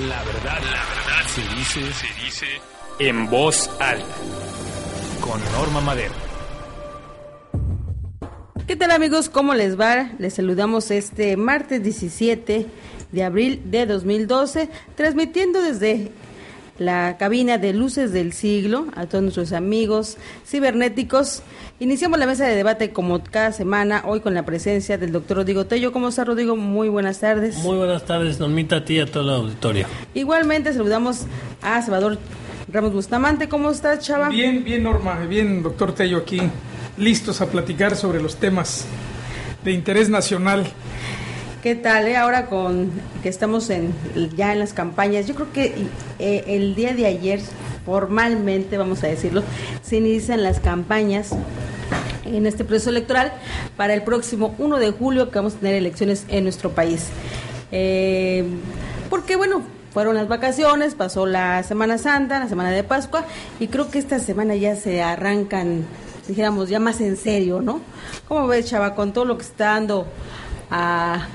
La verdad, la verdad se dice, se dice en voz alta. Con Norma Madero. ¿Qué tal amigos? ¿Cómo les va? Les saludamos este martes 17 de abril de 2012, transmitiendo desde la cabina de Luces del Siglo a todos nuestros amigos cibernéticos. Iniciamos la mesa de debate como cada semana, hoy con la presencia del doctor Rodrigo Tello. ¿Cómo está Rodrigo? Muy buenas tardes. Muy buenas tardes, Normita, a ti y a toda la auditorio. Igualmente saludamos a Salvador Ramos Bustamante. ¿Cómo estás, Chava? Bien, bien, Norma. Bien, doctor Tello, aquí listos a platicar sobre los temas de interés nacional. ¿Qué tal? Eh? Ahora con que estamos en, ya en las campañas, yo creo que eh, el día de ayer, formalmente, vamos a decirlo, se inician las campañas en este proceso electoral para el próximo 1 de julio que vamos a tener elecciones en nuestro país. Eh, porque bueno, fueron las vacaciones, pasó la Semana Santa, la Semana de Pascua y creo que esta semana ya se arrancan, dijéramos, ya más en serio, ¿no? ¿Cómo ves, Chava, con todo lo que está dando a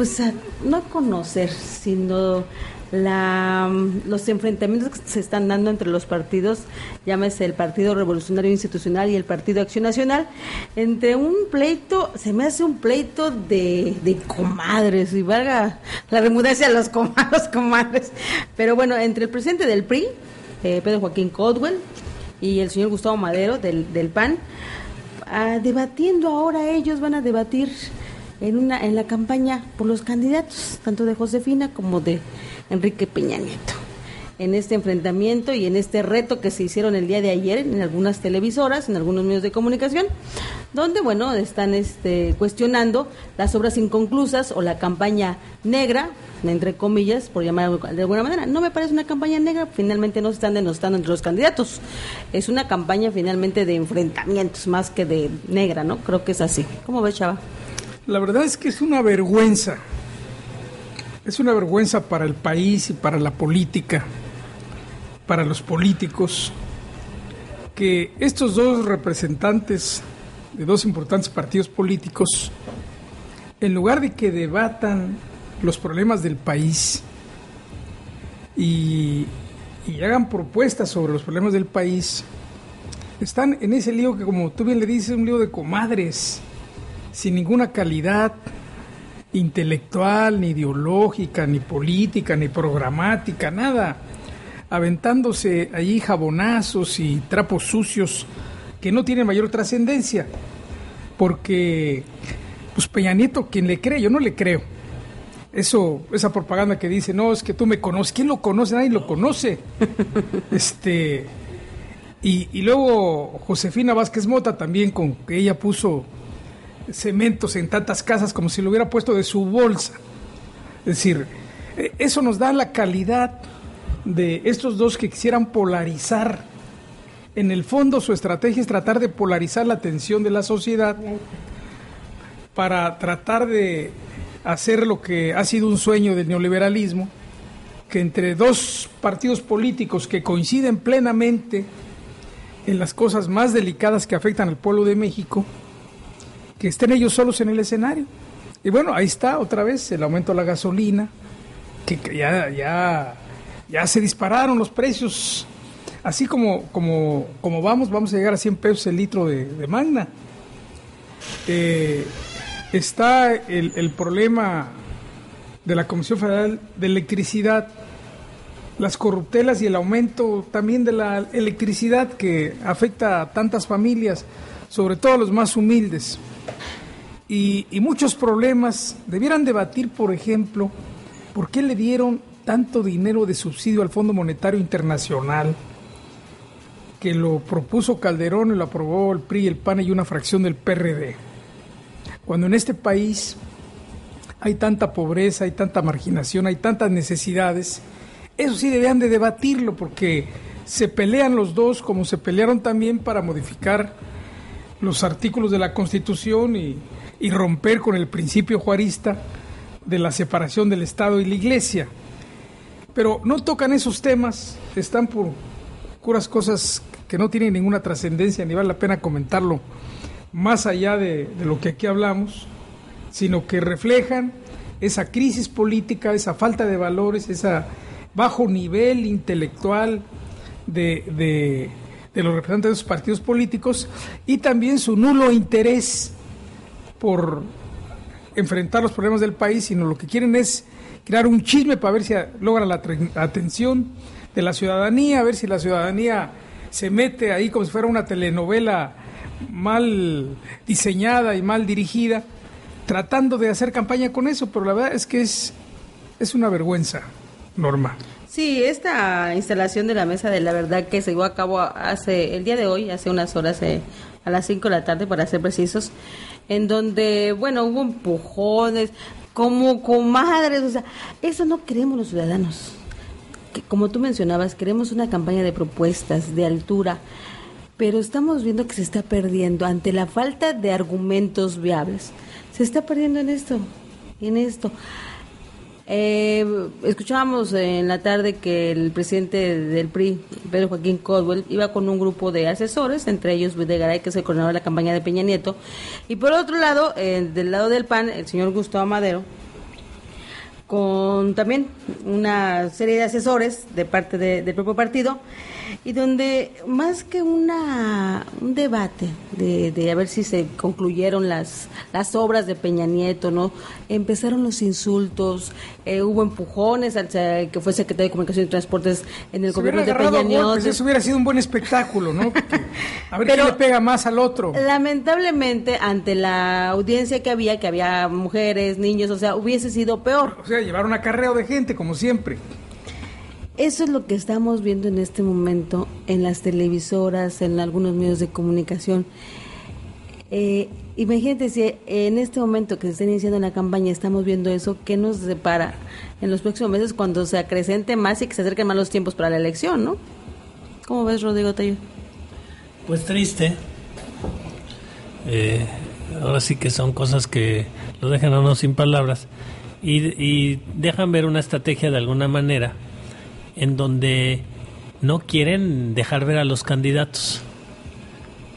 pues no conocer, sino la, los enfrentamientos que se están dando entre los partidos, llámese el Partido Revolucionario Institucional y el Partido Acción Nacional, entre un pleito, se me hace un pleito de, de comadres, y valga la remudencia a los, com los comadres, pero bueno, entre el presidente del PRI, eh, Pedro Joaquín Codwell, y el señor Gustavo Madero del, del PAN, ah, debatiendo ahora ellos van a debatir en una en la campaña por los candidatos, tanto de Josefina como de Enrique Peña Nieto. En este enfrentamiento y en este reto que se hicieron el día de ayer en algunas televisoras, en algunos medios de comunicación, donde bueno, están este cuestionando las obras inconclusas o la campaña negra, entre comillas, por llamar de alguna manera. No me parece una campaña negra, finalmente no se están denostando entre los candidatos. Es una campaña finalmente de enfrentamientos más que de negra, ¿no? Creo que es así. ¿Cómo ves, Chava? La verdad es que es una vergüenza. Es una vergüenza para el país y para la política, para los políticos, que estos dos representantes de dos importantes partidos políticos, en lugar de que debatan los problemas del país y, hagan propuestas sobre los problemas del país, están en ese lío que, como tú bien le dices, es un lío de comadres sin ninguna calidad intelectual, ni ideológica, ni política, ni programática, nada, aventándose allí jabonazos y trapos sucios que no tienen mayor trascendencia, porque pues Peña Nieto, quien le cree, yo no le creo. Eso, esa propaganda que dice, no, es que tú me conoces, ¿quién lo conoce? Nadie lo conoce. este, y, y luego Josefina Vázquez Mota también, con que ella puso cementos en tantas casas como si lo hubiera puesto de su bolsa. Es decir, eh, eso nos da la calidad de estos dos que quisieran polarizar. En el fondo su estrategia es tratar de polarizar la atención de la sociedad para tratar de hacer lo que ha sido un sueño del neoliberalismo, que entre dos partidos políticos que coinciden plenamente en las cosas más delicadas que afectan al pueblo de México, que estén ellos solos en el escenario. Y bueno, ahí está otra vez el aumento de la gasolina, que, ya, ya, ya se dispararon los precios. Así como, como, como vamos, vamos a llegar a 100 pesos el litro de, Magna. Eh, está el, el problema de la Comisión Federal de Electricidad, las corruptelas y el aumento también de la electricidad que afecta a tantas familias, sobre todo a los más humildes y, muchos problemas. Debieran debatir, por ejemplo, por qué le dieron tanto dinero de subsidio al Fondo Monetario Internacional, que lo propuso Calderón y lo aprobó el PRI, el PAN y una fracción del PRD. Cuando en este país hay tanta pobreza, hay tanta marginación, hay tantas necesidades. Eso sí debían de debatirlo porque se pelean los dos como se pelearon también para modificar los artículos de la Constitución y, y romper con el principio juarista de la separación del Estado y la Iglesia. Pero no tocan esos temas, están por puras cosas que no tienen ninguna trascendencia ni vale la pena comentarlo más allá de, lo que aquí hablamos, sino que reflejan esa crisis política, esa falta de valores, ese bajo nivel intelectual de, de, de los representantes de esos partidos políticos y también su nulo interés por enfrentar los problemas del país, sino lo que quieren es crear un chisme para ver si logra la atención de la ciudadanía, a ver si la ciudadanía se mete ahí como si fuera una telenovela mal diseñada y mal dirigida, tratando de hacer campaña con eso, pero la verdad es que es, es una vergüenza, Norma. Sí, esta instalación de la mesa de la verdad que se llevó a cabo hace el día de hoy, hace unas horas, eh, a las 5 de la tarde, para ser precisos, en donde, bueno, hubo empujones, como comadres, o sea, eso no queremos los ciudadanos. Que, como tú mencionabas, queremos una campaña de propuestas, de altura, pero estamos viendo que se está perdiendo ante la falta de argumentos viables. Se está perdiendo en esto, en esto. Eh, escuchábamos en la tarde que el presidente del PRI, Pedro Joaquín Codwell, iba con un grupo de asesores, entre ellos Videgaray, que es el coordinador de la campaña de Peña Nieto, y por otro lado, eh, del lado del PAN, el señor Gustavo Madero, con también una serie de asesores de parte de, del propio partido y donde más que una un debate de, de, a ver si se concluyeron las las obras de Peña Nieto no empezaron los insultos eh, hubo empujones al que fue secretario de comunicación y transportes en el Se gobierno de Peña Nieto golpes, eso hubiera sido un buen espectáculo, ¿no? Porque a ver Pero- quién le pega más al otro. lamentablemente ante la audiencia que había que había mujeres niños o sea hubiese sido peor O sea, llevar un acarreo de gente, como siempre. Eso es lo que estamos viendo en este momento en las televisoras, en algunos medios de comunicación. Eh, imagínate si en este momento que se está iniciando la campaña estamos viendo eso, ¿qué nos separa en los próximos meses cuando se acrecente más y que se acerquen más los tiempos para la elección, ¿no? ¿Cómo ves, Rodrigo Tayo? Pues triste. Eh, ahora sí que son cosas que lo dejan a uno sin palabras y, y dejan ver una estrategia de alguna manera en donde no quieren dejar ver a los candidatos.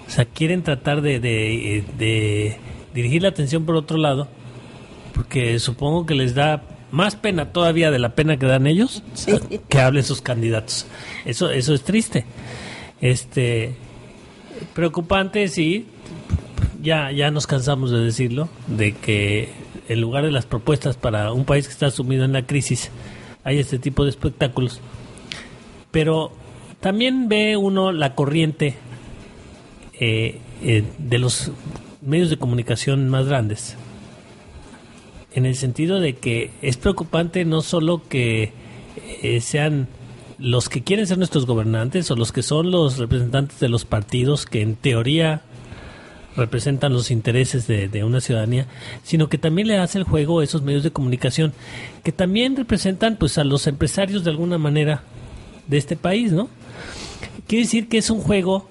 O sea, quieren tratar de, de, de dirigir la atención por otro lado, porque supongo que les da más pena todavía de la pena que dan ellos que hablen sus candidatos. Eso, eso es triste. Este, preocupante, sí. Ya, ya nos cansamos de decirlo, de que en lugar de las propuestas para un país que está sumido en la crisis, hay este tipo de espectáculos. Pero también ve uno la corriente eh, eh, de los medios de comunicación más grandes, en el sentido de que es preocupante no solo que eh, sean los que quieren ser nuestros gobernantes o los que son los representantes de los partidos que en teoría representan los intereses de, de, una ciudadanía, sino que también le hace el juego a esos medios de comunicación que también representan pues a los empresarios de alguna manera de este país, ¿no? Quiere decir que es un juego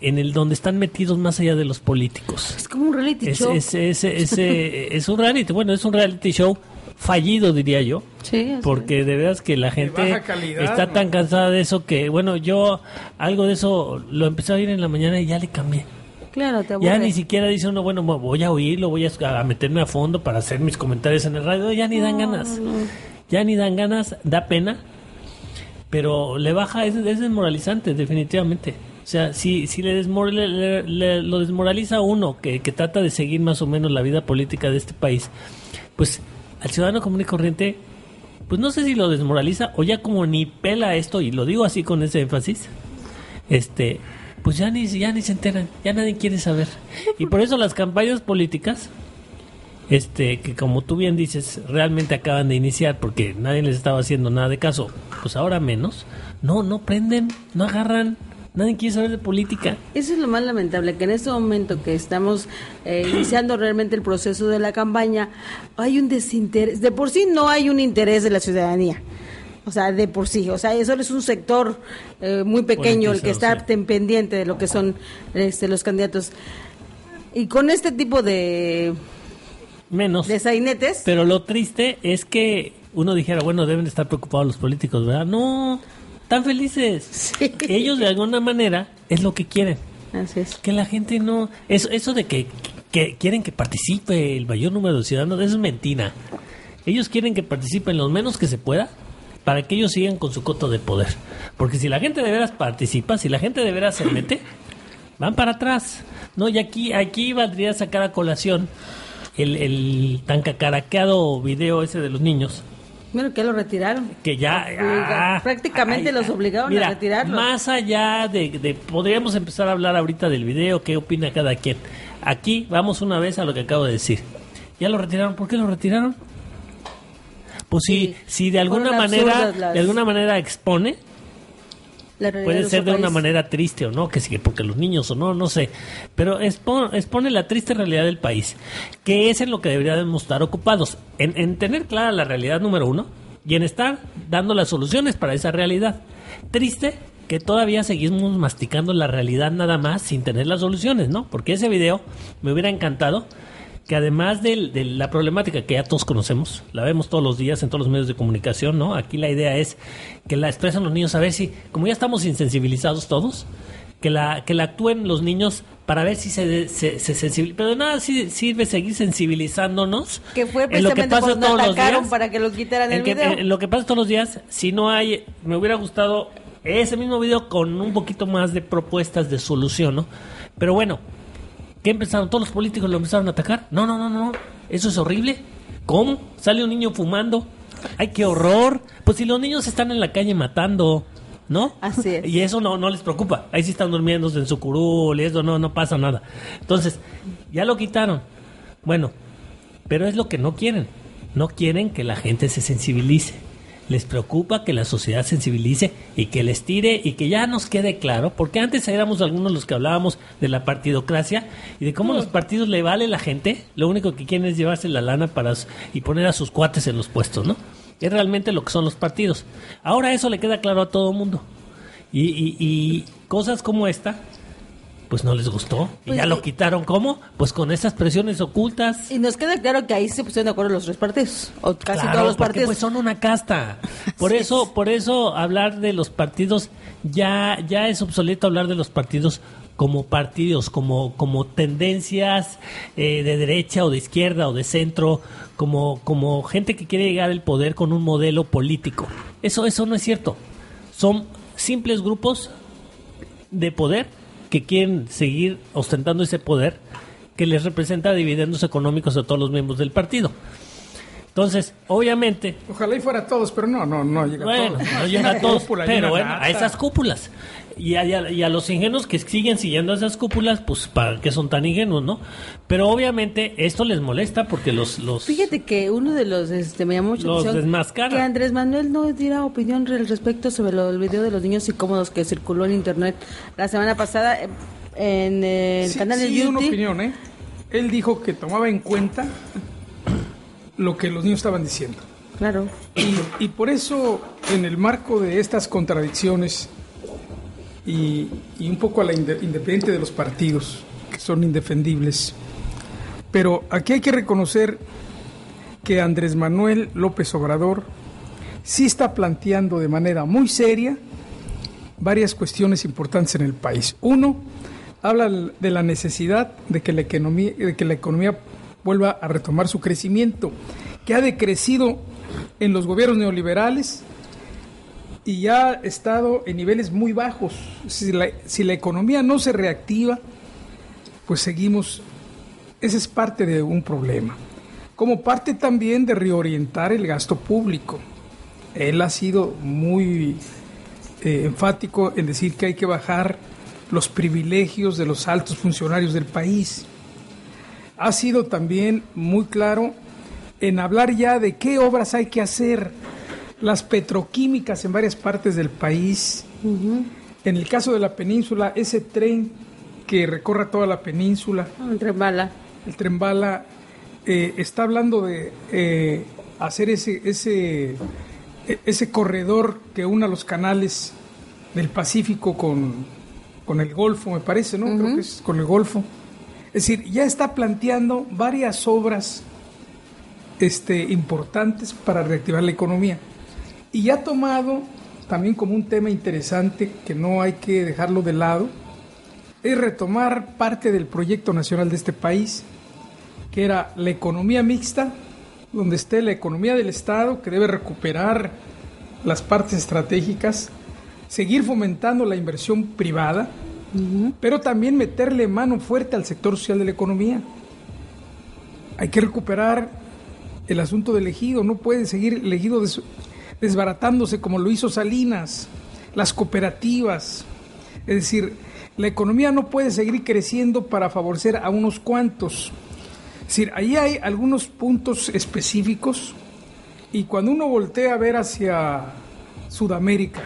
en el donde están metidos más allá de los políticos. Es como un reality Es, show. es, es, es, eh, es un reality, bueno, es un reality show fallido, diría yo. Sí, Porque de veras que la gente calidad, está ¿no? tan cansada de eso que, bueno, yo algo de eso lo empecé a oír en la mañana y ya le cambié. Claro, te Ya ni siquiera dice uno, bueno, voy a oírlo, voy a, a meterme a fondo para hacer mis comentarios en el radio. Ya ni dan ganas. Ya ni dan ganas, da pena. Pero le baja, es, es desmoralizante, definitivamente. O sea, si, si le, desmor- le- le- le- lo desmoraliza a uno que, que trata de seguir más o menos la vida política de este país, pues al ciudadano común y corriente, pues no sé si lo desmoraliza o ya como ni pela esto, y lo digo así con ese énfasis, este, pues ya ni, ya ni se enteran, ya nadie quiere saber. Y por eso las campañas políticas, este, que como tú bien dices, realmente acaban de iniciar porque nadie les estaba haciendo nada de caso, pues ahora menos, no, no prenden, no agarran, Nadie quiere saber de política. Eso es lo más lamentable, que en este momento que estamos eh, iniciando realmente el proceso de la campaña, hay un desinterés. De por sí no hay un interés de la ciudadanía. O sea, de por sí. O sea, eso es un sector eh, muy pequeño el que está pendiente de lo que son este, los candidatos. Y con este tipo de... Menos. De sainetes. Pero lo triste es que uno dijera, bueno, deben estar preocupados los políticos, ¿verdad? No, están felices. Ellos de alguna manera es lo que quieren. Así es. Que la gente no... Eso, eso de que, que quieren que participe el mayor número de ciudadanos, eso es mentira. Ellos quieren que participen lo menos que se pueda para que ellos sigan con su coto de poder. Porque si la gente de veras participa, si la gente de veras se mete, van para atrás. No, y aquí, aquí valdría sacar a colación el, el tan cacaraqueado video ese de los niños. Bueno, que lo retiraron. Que ya... Ah, prácticamente los obligaron a retirarlo. Más allá de, de... Podríamos empezar a hablar ahorita del video, qué opina cada quien. Aquí vamos una vez a lo que acabo de decir. Ya lo retiraron. ¿Por qué lo retiraron? Pues sí, si, de alguna manera, de alguna manera expone, puede ser de una manera triste o no, que sí, porque los niños o no, no sé, pero expone, expone, la triste realidad del país, que es en lo que deberíamos estar ocupados, en, en tener clara la realidad número uno y en estar dando las soluciones para esa realidad. Triste que todavía seguimos masticando la realidad nada más sin tener las soluciones, ¿no? Porque ese video me hubiera encantado que además de, la problemática que ya todos conocemos, la vemos todos los días en todos los medios de comunicación, ¿no? Aquí la idea es que la expresan los niños a ver si, como ya estamos insensibilizados todos, que la, que la actúen los niños para ver si se, se, sensibilizan. Pero de nada sirve seguir sensibilizándonos. Que fue precisamente en lo que pasa todos los días, para que lo quitaran el video. En lo que pasa todos los días, si no hay, me hubiera gustado ese mismo video con un poquito más de propuestas de solución, ¿no? Pero bueno, ¿Qué empezaron? ¿Todos los políticos lo empezaron a atacar? No, no, no, no. Eso es horrible. ¿Cómo? Sale un niño fumando. ¡Ay, qué horror! Pues si los niños están en la calle matando, ¿no? Así es. Y eso no, no les preocupa. Ahí sí están durmiendo en su curul y eso no, no pasa nada. Entonces, ya lo quitaron. Bueno, pero es lo que no quieren. No quieren que la gente se sensibilice les preocupa que la sociedad sensibilice y que les tire y que ya nos quede claro, porque antes éramos algunos los que hablábamos de la partidocracia y de cómo los partidos le vale la gente, lo único que quieren es llevarse la lana para y poner a sus cuates en los puestos, ¿no? Es realmente lo que son los partidos. Ahora eso le queda claro a todo el mundo. Y, y, y cosas como esta pues no les gustó. y pues ya lo quitaron. ¿Cómo? Pues con esas presiones ocultas. Y nos queda claro que ahí se pusieron de acuerdo los tres partidos, o casi todos los partidos. Pues son una casta. Por eso, por eso hablar de los partidos, ya, ya es obsoleto hablar de los partidos como partidos, como, como tendencias eh, de derecha o de izquierda o de centro, como, como gente que quiere llegar al poder con un modelo político. Eso, eso no es cierto. Son simples grupos de poder que quieren seguir ostentando ese poder que les representa dividendos económicos a todos los miembros del partido. Entonces, obviamente... Ojalá y fuera todos, pero no, no, no llega a todos. No llega a todos, pero bueno, a esas cúpulas. Y a, y a, los ingenuos que siguen siguiendo esas cúpulas, pues para qué son tan ingenuos, ¿no? Pero obviamente esto les molesta porque los... los Fíjate que uno de los, este, me llamó mucho los que Andrés Manuel no diera opinión al respecto sobre lo, el video de los niños incómodos que circuló en internet la semana pasada eh, en el canal de YouTube. una opinión, ¿eh? Él dijo que tomaba en cuenta lo que los niños estaban diciendo. Claro. Y, y por eso, en el marco de estas contradicciones y, un poco a la independiente de los partidos, que son indefendibles. Pero aquí hay que reconocer que Andrés Manuel López Obrador sí está planteando de manera muy seria varias cuestiones importantes en el país. Uno, habla de la necesidad de que la economía, de que la economía vuelva a retomar su crecimiento, que ha decrecido en los gobiernos neoliberales y ya ha estado en niveles muy bajos. Si la, si la economía no se reactiva, pues seguimos, ese es parte de un problema. Como parte también de reorientar el gasto público. Él ha sido muy eh, enfático en decir que hay que bajar los privilegios de los altos funcionarios del país. Ha sido también muy claro en hablar ya de qué obras hay que hacer las petroquímicas en varias partes del país, En el caso de la península, ese tren que recorra toda la península. Ah, el tren bala. El tren bala eh, está hablando de eh, hacer ese, ese, ese corredor que una los canales del Pacífico con, con el Golfo, me parece, ¿no? Creo que es con el Golfo. Es decir, ya está planteando varias obras este, importantes para reactivar la economía. Y ha tomado también como un tema interesante que no hay que dejarlo de lado, es retomar parte del proyecto nacional de este país, que era la economía mixta, donde esté la economía del Estado, que debe recuperar las partes estratégicas, seguir fomentando la inversión privada, pero también meterle mano fuerte al sector social de la economía. Hay que recuperar el asunto del ejido, no puede seguir el ejido desbaratándose como lo hizo Salinas, las cooperativas. Es decir, la economía no puede seguir creciendo para favorecer a unos cuantos. Es decir, ahí hay algunos puntos específicos y cuando uno voltea a ver hacia Sudamérica,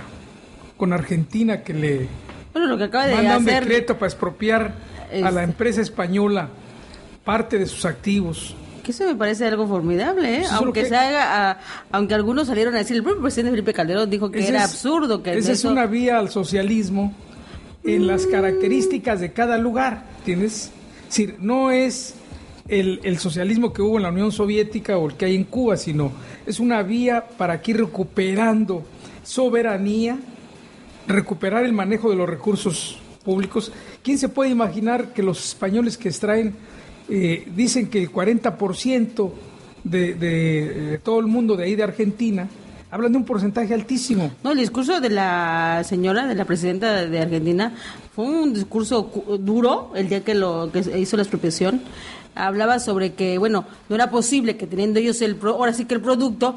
con Argentina que le bueno, lo que acaba de manda un decreto para expropiar a la empresa española parte de sus activos, que eso me parece algo formidable, ¿eh? aunque se haga, aunque algunos salieron a decir, el propio presidente Felipe Calderón dijo que era absurdo que esa es una vía al socialismo en las características de cada lugar, ¿tienes? Es decir, no es el, el, socialismo que hubo en la Unión Soviética o el que hay en Cuba, sino es una vía para ir recuperando soberanía, recuperar el manejo de los recursos públicos. ¿Quién se puede imaginar que los españoles que extraen eh, dicen que el 40% de, de, todo el mundo de ahí de Argentina hablan de un porcentaje altísimo. No, el discurso de la señora, de la presidenta de Argentina, fue un discurso duro el día que lo que hizo la expropiación. Hablaba sobre que, bueno, no era posible que teniendo ellos el, ahora sí que el producto,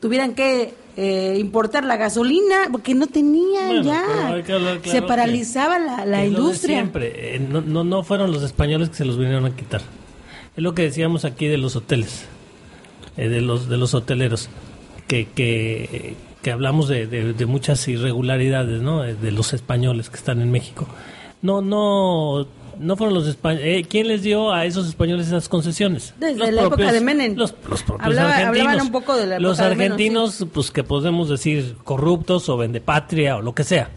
tuvieran que eh, importar la gasolina porque no tenían ya. se paralizaba la, la industria. siempre, eh, no, no, no fueron los españoles que se los vinieron a quitar. Es lo que decíamos aquí de los hoteles, eh, de los de los hoteleros, que, que, que hablamos de, de, muchas irregularidades, ¿no? De los españoles que están en México. No, no no fueron los españoles. Eh, ¿Quién les dio a esos españoles esas concesiones? Desde la época de Menem. Los, propios argentinos. un poco de la Los argentinos, pues que podemos decir corruptos o vendepatria o lo que sea.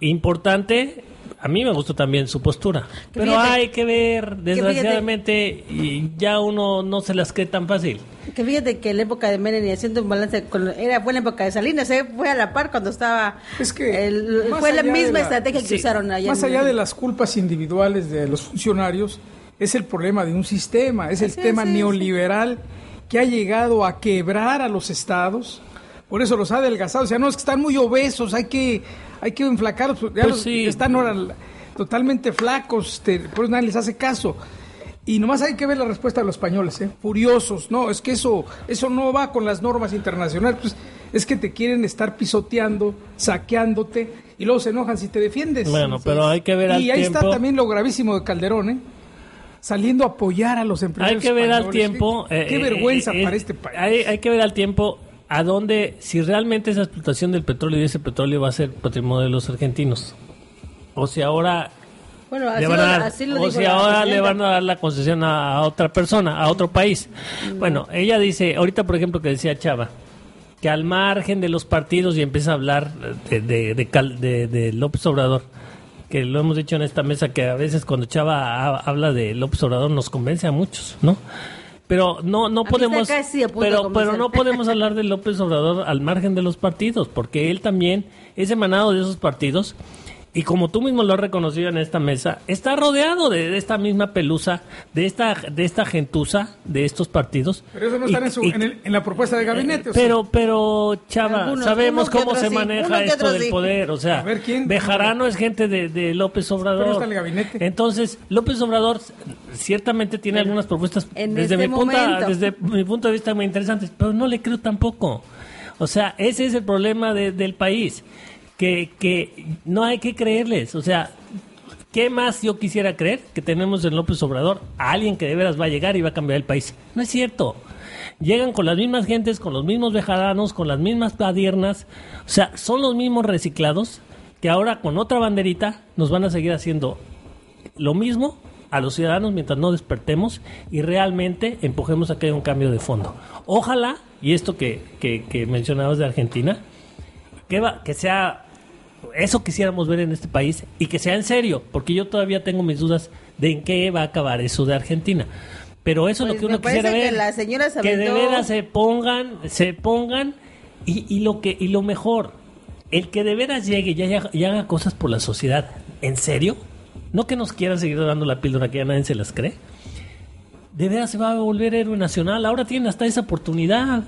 Importante, a mí me gustó también su postura. pero hay que ver, desgraciadamente, y ya uno no se las cree tan fácil. Que fíjate que en la época de Menem y haciendo un balance, con, era buena época de Salinas, ¿eh? fue a la par cuando estaba. Es que. fue la misma estrategia que usaron allá. Más allá de las culpas individuales de los funcionarios, es el problema de un sistema, es el tema neoliberal que ha llegado a quebrar a los estados. Por eso los ha adelgazado. O sea, no, es que están muy obesos, hay que, hay que enflacarlos. Ya pues Están ahora totalmente flacos, este, por eso nadie les hace caso. Y nomás hay que ver la respuesta de los españoles, ¿eh? furiosos. No, es que eso, eso no va con las normas internacionales. Pues es que te quieren estar pisoteando, saqueándote y luego se enojan si te defiendes. Bueno, pero hay que ver al tiempo. Y ahí está también lo gravísimo de Calderón, ¿eh? Saliendo a apoyar a los empresarios. Hay que ver al tiempo. Qué, qué eh, vergüenza eh, para este país. Hay, hay que ver al tiempo a dónde, si realmente esa explotación del petróleo y ese petróleo va a ser patrimonio de los argentinos. O si ahora bueno, así lo, o si ahora le van a dar la concesión a, otra persona, a otro país. Bueno, ella dice, ahorita por ejemplo que decía Chava, que al margen de los partidos y empieza a hablar de, de, de, López Obrador, que lo hemos dicho en esta mesa, que a veces cuando Chava habla de López Obrador nos convence a muchos, ¿no? Pero no no podemos pero pero no podemos hablar de López Obrador al margen de los partidos, porque él también es emanado de esos partidos y como tú mismo lo has reconocido en esta mesa, está rodeado de, esta misma pelusa, de esta de esta gentuza, de estos partidos. Pero eso no está en, la propuesta de gabinete. pero, pero, Chava, sabemos cómo se maneja esto del poder. O sea, Bejarano es gente de, López Obrador. Entonces, López Obrador ciertamente tiene algunas propuestas desde, este mi punto, desde mi punto de vista muy interesantes, pero no le creo tampoco. O sea, ese es el problema del país que, que no hay que creerles. O sea, ¿qué más yo quisiera creer que tenemos en López Obrador a alguien que de veras va a llegar y va a cambiar el país? No es cierto. Llegan con las mismas gentes, con los mismos vejadanos, con las mismas padiernas. O sea, son los mismos reciclados que ahora con otra banderita nos van a seguir haciendo lo mismo a los ciudadanos mientras no despertemos y realmente empujemos a que haya un cambio de fondo. Ojalá, y esto que, que, que mencionabas de Argentina, que, va, que sea eso quisiéramos ver en este país y que sea en serio, porque yo todavía tengo mis dudas de en qué va a acabar eso de Argentina. Pero eso es lo Pues que uno quisiera ver. que la señora se que de veras se pongan, se pongan y, y lo que y lo mejor, el que de veras llegue y, haya- y haga cosas por la sociedad, ¿en serio? No que nos quieran seguir dando la píldora que ya nadie se las cree. De veras se va a volver héroe nacional. Ahora tiene hasta esa oportunidad.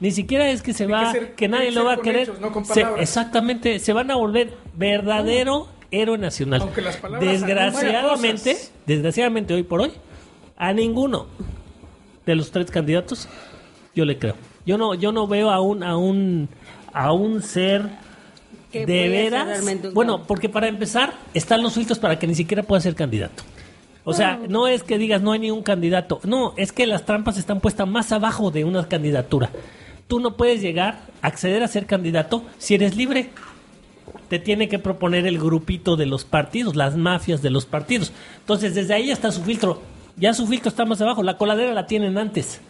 Ni siquiera es que se Tiene va, que que, ser- nadie que lo va a querer. hechos, no con Se- palabras. exactamente, se van a volver verdadero héroe nacional. Aunque las palabras Desgraciadamente, desgraciadamente hoy por hoy, a ninguno de los tres candidatos yo le creo. Yo no, yo no veo a un, a un, a un ser Que de veras. Bueno, porque para empezar están los filtros para que ni siquiera pueda ser candidato. O sea, no es que digas no hay ni un candidato. No, es que las trampas están puestas más abajo de una candidatura. Tú no puedes llegar, acceder a ser candidato si eres libre. Te tiene que proponer el grupito de los partidos, las mafias de los partidos. Entonces, desde ahí está su filtro. Ya su filtro está más abajo. La coladera la tienen antes.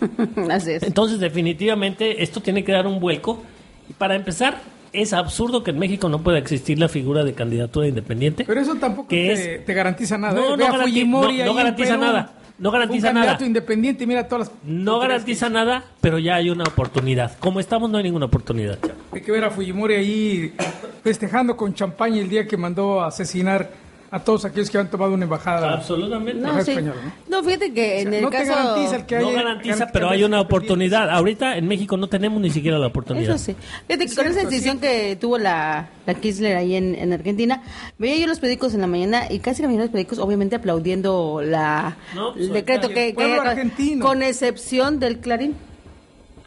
Así es. Entonces, definitivamente, esto tiene que dar un vuelco. Y para empezar, es absurdo que en México no pueda existir la figura de candidatura independiente. Pero eso tampoco que te, es- te garantiza nada. No, ¿eh? no a garanti- no- no garantiza nada. No garantiza un candidato nada. independiente mira todas las... No garantiza nada, pero ya hay una oportunidad. Como estamos, no hay ninguna oportunidad. chavo. Hay que ver a Fujimori ahí festejando con champaña el día que mandó a asesinar a todos aquellos que han tomado una embajada. Absolutamente. No, Ajá, sí. español, no, fíjate que en el no te caso... garantiza el que No garantiza, gar- pero hay una oportunidad. Ahorita en México no tenemos ni siquiera la oportunidad. Eso sí. Fíjate que con esa decisión que tuvo la, la Kirchner ahí en, en Argentina, veía yo los periódicos en la mañana y casi la mayoría de los periódicos obviamente aplaudiendo la, No, pues, el decreto que, que- argentino. con excepción del Clarín.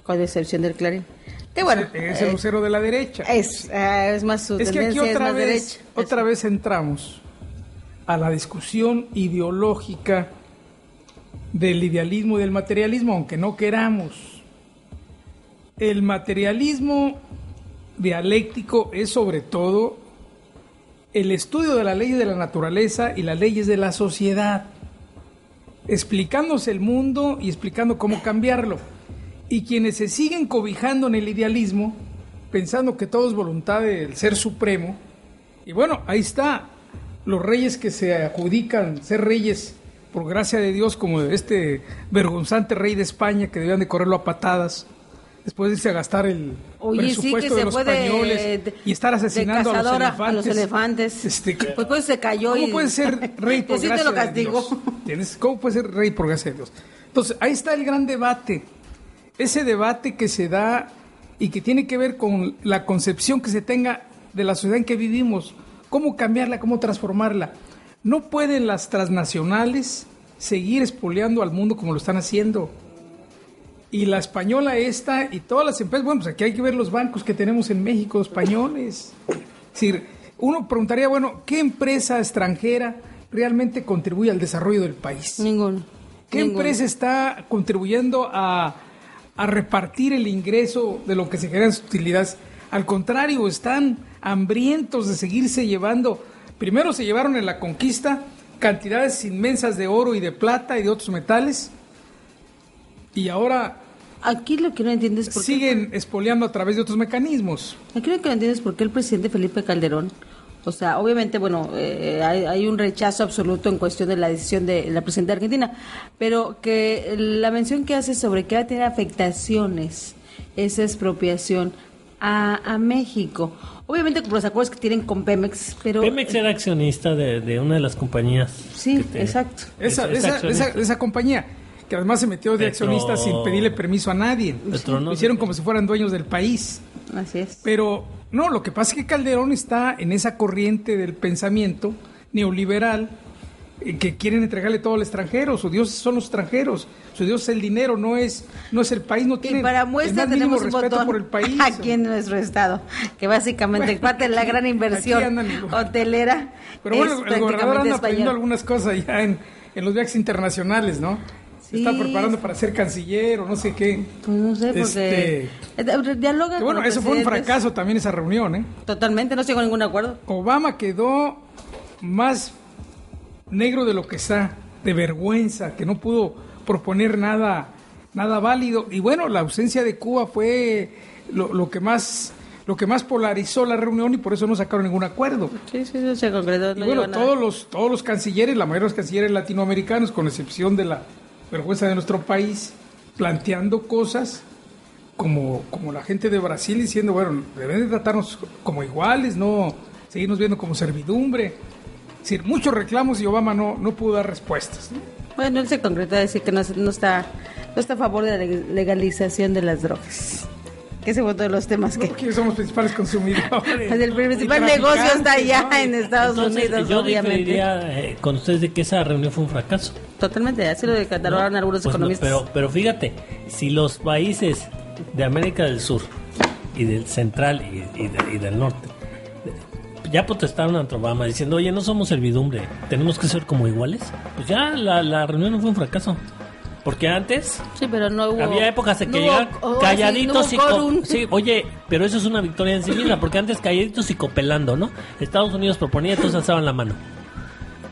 Con excepción del Clarín. Que bueno, Es el eh, vocero de la derecha. es, eh, es más su Es que aquí otra más vez, derecha. otra vez entramos a la discusión ideológica del idealismo y del materialismo, aunque no queramos. El materialismo dialéctico es sobre todo el estudio de la ley de la naturaleza y las leyes de la sociedad, explicándose el mundo y explicando cómo cambiarlo. Y quienes se siguen cobijando en el idealismo, pensando que todo es voluntad del ser supremo, y bueno, ahí está, los reyes que se adjudican ser reyes por gracia de Dios, como este vergonzante rey de España que debían de correrlo a patadas, después de irse a gastar el Oye, sí, que presupuesto de se los fue de- españoles de- y estar asesinando de a, los elefantes. a los elefantes. Este, Pues, pues se cayó ¿Cómo y... puede ser rey por gracia lo de castigó. Dios? ¿Entiendes? ¿Cómo puede ser rey por gracia de Dios? Entonces, ahí está el gran debate. Ese debate que se da y que tiene que ver con la concepción que se tenga de la sociedad en que vivimos. Cómo cambiarla, cómo transformarla. No pueden las transnacionales seguir expoliando al mundo como lo están haciendo. Y la española esta y todas las empresas, bueno, pues aquí hay que ver los bancos que tenemos en México, españoles. Es decir, uno preguntaría, bueno, ¿qué empresa extranjera realmente contribuye al desarrollo del país? Ninguno. ¿Qué empresa está contribuyendo a, a repartir el ingreso de lo que se generan sus utilidades? Al contrario, están hambrientos de seguirse llevando. Primero se llevaron en la conquista cantidades inmensas de oro y de plata y de otros metales. Y ahora Aquí lo que no entiendes es por qué... siguen expoliando a través de otros mecanismos. Aquí lo que no entiendes es por qué el presidente Felipe Calderón, o sea, obviamente, bueno, eh, hay, hay un rechazo absoluto en cuestión de la decisión de la presidenta de Argentina, pero que la mención que hace sobre que va a tener afectaciones esa expropiación a, a México, obviamente por los acuerdos que tienen con Pemex, pero... Pemex era accionista de, de una de las compañías. Sí, te- exacto. Esa, Es- es esa, esa- esa compañía, que además se metió de Petro- accionista sin pedirle permiso a nadie. Petro- hicieron como si fueran dueños del país. Así es. Pero no, lo que pasa es que Calderón está en esa corriente del pensamiento neoliberal que quieren entregarle todo al extranjero. Su Dios son los extranjeros. Su Dios es el dinero, no es, no es el país. No tiene para el muestra más mínimo tenemos un respeto por el país. aquí en nuestro estado, que básicamente Bueno, parte de la gran inversión andan hotelera Pero bueno, es el gobernador anda aprendiendo algunas cosas ya en, en los viajes internacionales, ¿no? se está preparando para ser canciller o no sé qué. Pues no sé, porque este, dialoga Bueno, eso fue un fracaso también esa reunión, ¿eh? Totalmente, no llegó a ningún acuerdo. Obama quedó más negro de lo que está, de vergüenza, que no pudo proponer nada, nada válido. Y bueno, la ausencia de Cuba fue lo, que más lo que más polarizó la reunión y por eso no sacaron ningún acuerdo. Sí, sí, se concretó. y bueno, todos los, todos los cancilleres, la mayoría de los cancilleres latinoamericanos, con excepción de la vergüenza de nuestro país, planteando cosas como, como la gente de Brasil diciendo, bueno, deben de tratarnos como iguales, no seguirnos viendo como servidumbre. Es decir, muchos reclamos y Obama no, no pudo dar respuestas. Bueno, él se concretó a decir que no, no, está, no está a favor de la legalización de las drogas. Que ese fue uno de los temas que... Porque somos principales consumidores. el principal negocio está allá en Estados Unidos, yo obviamente. Eh, con ustedes de que esa reunión fue un fracaso. Totalmente, así lo catalogaron algunos pues economistas. pero, pero fíjate, si los países de América del Sur y del central y del norte ya protestaron ante Obama diciendo, oye, no somos servidumbre, tenemos que ser como iguales. Pues ya la, la reunión no fue un fracaso. Porque antes sí, pero no hubo, había épocas en que llegaban oh, calladitos y sí, oye, pero eso es una victoria en sí misma, porque antes calladitos y copelando, ¿no? Estados Unidos proponía, entonces alzaban la mano.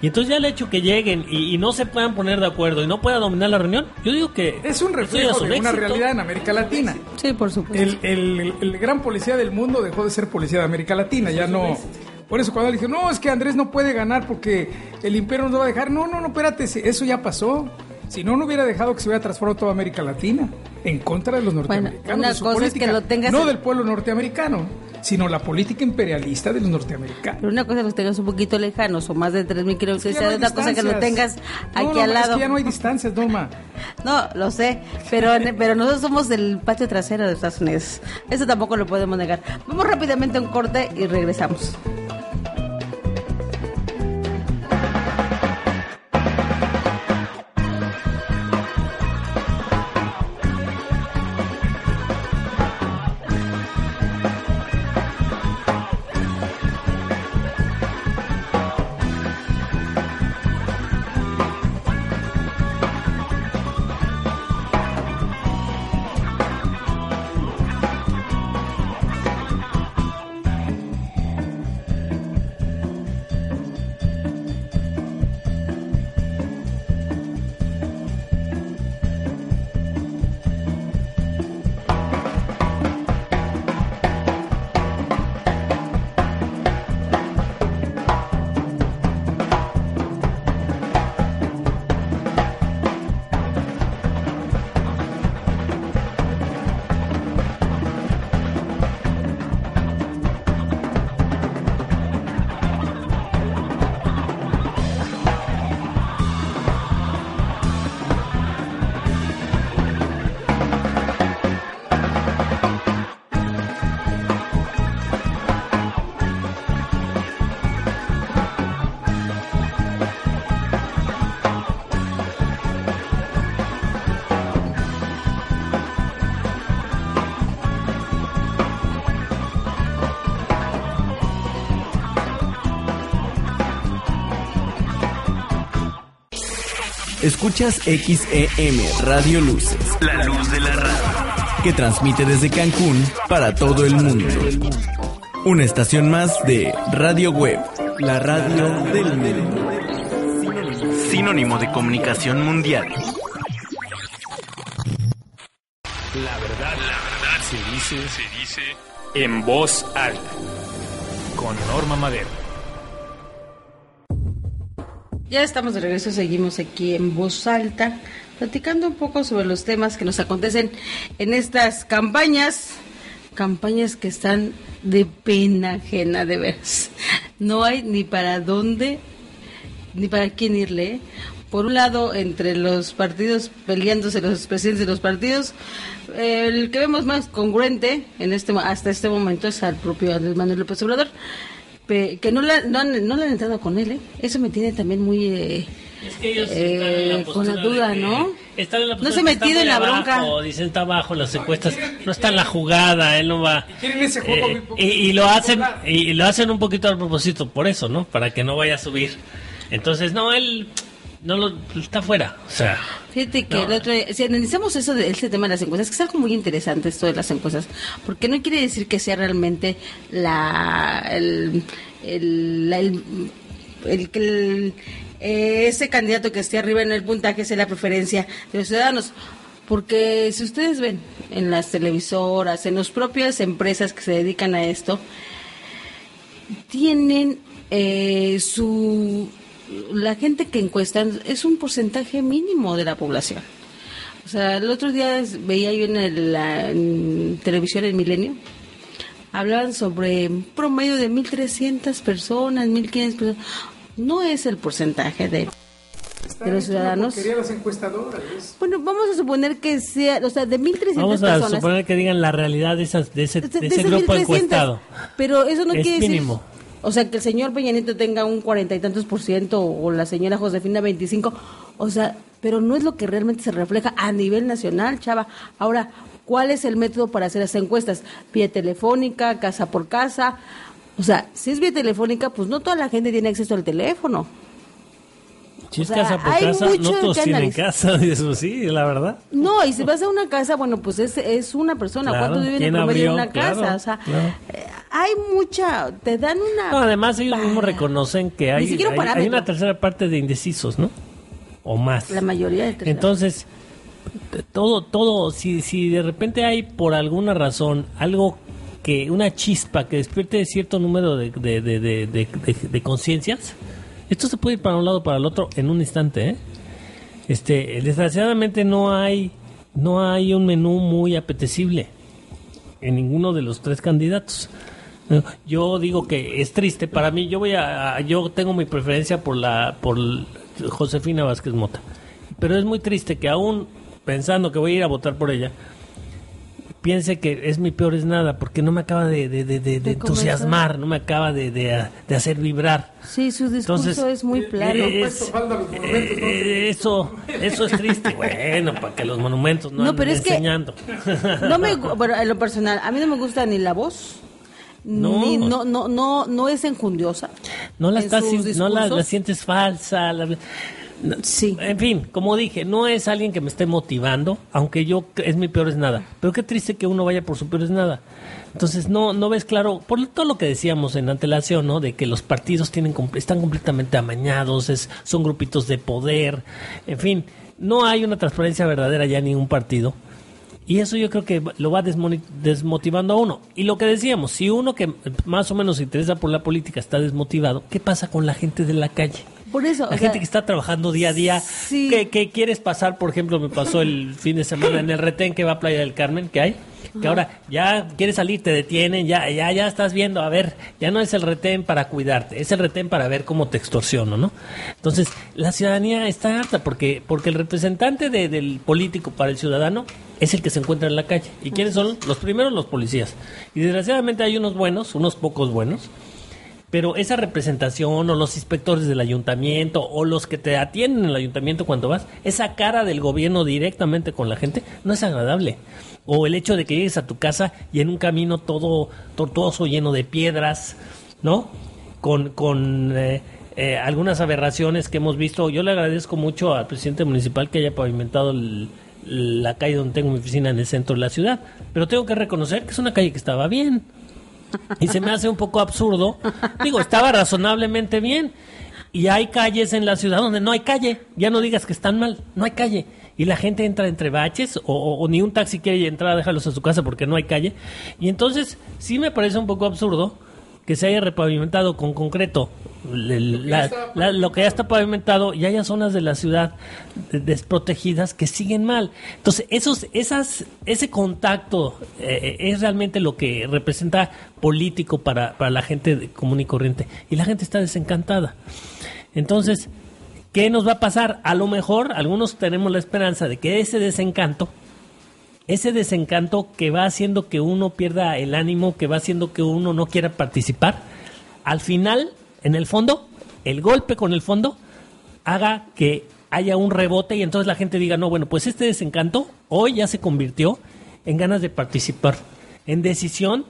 Y entonces ya el hecho que lleguen y, no se puedan poner de acuerdo y no pueda dominar la reunión, yo digo que... Es un reflejo de una realidad en América Latina. Sí, por supuesto. El, el, el, gran policía del mundo dejó de ser policía de América Latina, ya no... Por eso cuando le dije, no, es que Andrés no puede ganar porque el imperio nos va a dejar. No, no, no, espérate, eso ya pasó. Si no, no hubiera dejado que se hubiera transformado toda América Latina en contra de los norteamericanos. Bueno, una cosa que lo tengas... No del pueblo norteamericano, sino la política imperialista de los norteamericanos. Pero una cosa que los tengas un poquito lejanos o más de 3.000 kilómetros, es no otra cosa que lo tengas aquí al lado. Es que ya no hay distancias, Norma. no, lo sé, pero, pero nosotros somos del patio trasero de Estados Unidos. Eso tampoco lo podemos negar. Vamos rápidamente a un corte y regresamos. Escuchas XEM Radio Luces. La luz de la radio. Que transmite desde Cancún para todo el mundo. Una estación más de Radio Web. La radio del mundo. Sinónimo de comunicación mundial. La verdad, la verdad se dice, se dice en voz alta. Con Norma Madero. Ya estamos de regreso, seguimos aquí en voz alta, platicando un poco sobre los temas que nos acontecen en estas campañas, campañas que están de pena ajena de veras. No hay ni para dónde, ni para quién irle. Por un lado, entre los partidos peleándose los presidentes de los partidos, el que vemos más congruente en este hasta este momento es al propio Andrés Manuel López Obrador que no, la, no, han, no le han entrado con él, ¿eh? Eso me tiene también muy... Eh, es que ellos eh, con la duda, ¿no? Están en la no se metido en la bronca. dicen está abajo las encuestas, no está en la jugada, él no va. Eh, y, y, lo hacen y lo hacen un poquito al propósito por eso, ¿no? Para que no vaya a subir. Entonces, no, él no lo está fuera, o sea. Fíjate que el otro, si analizamos eso de este tema de las encuestas, que es algo muy interesante esto de las encuestas, porque no quiere decir que sea realmente la el el, el, el que el, eh, ese candidato que esté arriba en el puntaje sea la preferencia de los ciudadanos. Porque si ustedes ven en las televisoras, en las propias empresas que se dedican a esto, tienen eh, su la gente que encuestan es un porcentaje mínimo de la población. O sea, el otro día veía yo en la televisión en Milenio, hablaban sobre un promedio de 1.300 personas, 1.500 personas. No es el porcentaje de, de los ciudadanos. Bueno, vamos a suponer que sea, o sea, de 1.300 personas. Vamos a suponer que digan la realidad de, esas, de ese, de, ese grupo encuestado. Pero eso no es quiere mínimo. decir o sea, que el señor Peñanito tenga un cuarenta y tantos por ciento o la señora Josefina 25. O sea, pero no es lo que realmente se refleja a nivel nacional, chava. Ahora, ¿cuál es el método para hacer esas encuestas? Vía telefónica, casa por casa. O sea, si es vía telefónica, pues no toda la gente tiene acceso al teléfono. Si es casa por casa, no todos tienen casa, eso sí, la verdad. No, y si vas a una casa, bueno, pues es, es una persona. ¿Cuánto viven en promedio en una casa? O sea, eh, hay mucha, te dan una... No, además ellos mismos reconocen que hay, hay, una tercera parte de indecisos, ¿no? O más. La mayoría de tercera. Entonces, todo, todo, si, si de repente hay por alguna razón algo que, una chispa que despierte cierto número de, de, de conciencias, esto se puede ir para un lado para el otro en un instante, ¿eh? Este, desgraciadamente no hay no hay un menú muy apetecible en ninguno de los tres candidatos. Yo digo que es triste para mí. Yo voy a, yo tengo mi preferencia por la por Josefina Vázquez Mota, pero es muy triste que aún pensando que voy a ir a votar por ella, piense que es mi peor es nada, porque no me acaba de, de, de, de entusiasmar, no me acaba de, hacer vibrar. Sí, su discurso es muy plano. Eh, eso, eso es triste. bueno, para que los monumentos no, no pero es enseñando. Que no me, bueno, en lo personal, a mí no me gusta ni la voz. No. Ni, no, no, no, no es enjundiosa. No la, estás, no la, la, sientes falsa. La, Sí. En fin, como dije, no es alguien que me esté motivando, aunque yo es mi peor es nada. Pero qué triste que uno vaya por su peor es nada. Entonces no no ves claro por todo lo que decíamos en antelación, ¿no? De que los partidos tienen están completamente amañados, es, son grupitos de poder, en fin, no hay una transparencia verdadera ya en ningún partido. Y eso yo creo que lo va desmotivando a uno. Y lo que decíamos, si uno que más o menos se interesa por la política está desmotivado, ¿qué pasa con la gente de la calle? Por eso. La gente que está trabajando día a día. que, quieres pasar? Por ejemplo, me pasó el fin de semana en el retén que va a Playa del Carmen, que hay. Que ahora ya quieres salir, te detienen, ya, ya, ya estás viendo, a ver, ya no es el retén para cuidarte, es el retén para ver cómo te extorsiono, ¿no? Entonces, la ciudadanía está harta porque, porque el representante del político para el ciudadano es el que se encuentra en la calle. ¿Y quiénes son? Los primeros, los policías. Y desgraciadamente hay unos buenos, unos pocos buenos, pero esa representación o los inspectores del ayuntamiento o los que te atienden en el ayuntamiento cuando vas, esa cara del gobierno directamente con la gente no es agradable. O el hecho de que llegues a tu casa y en un camino todo tortuoso, lleno de piedras, ¿no? Con, con eh, eh, algunas aberraciones que hemos visto. Yo le agradezco mucho al presidente municipal que haya pavimentado la calle donde tengo mi oficina en el centro de la ciudad, pero tengo que reconocer que es una calle que estaba bien y se me hace un poco absurdo. Digo, estaba razonablemente bien. Y hay calles en la ciudad donde no hay calle. Ya no digas que están mal, no hay calle. Y la gente entra entre baches o, ni un taxi quiere entrar a dejarlos a su casa porque no hay calle. Y entonces sí me parece un poco absurdo que se haya repavimentado con concreto lo que ya está pavimentado y haya zonas de la ciudad desprotegidas que siguen mal. Entonces, esos, esas, ese contacto eh, es realmente lo que representa político para, para la gente común y corriente. Y la gente está desencantada. Entonces, ¿qué nos va a pasar? A lo mejor algunos tenemos la esperanza de que ese desencanto ese desencanto que va haciendo que uno pierda el ánimo, que va haciendo que uno no quiera participar, al final, en el fondo, el golpe con el fondo haga que haya un rebote y entonces la gente diga, no, bueno, pues este desencanto hoy ya se convirtió en ganas de participar, en decisión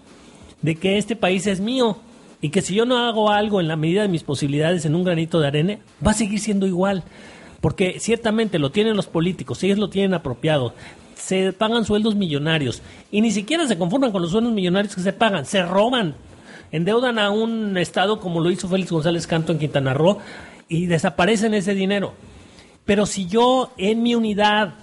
de que este país es mío y que si yo no hago algo en la medida de mis posibilidades en un granito de arena, va a seguir siendo igual Porque ciertamente lo tienen los políticos, ellos lo tienen apropiado, se pagan sueldos millonarios y ni siquiera se conforman con los sueldos millonarios que se pagan, se roban, endeudan a un estado como lo hizo Félix González Canto en Quintana Roo y desaparecen ese dinero. Pero si yo en mi unidad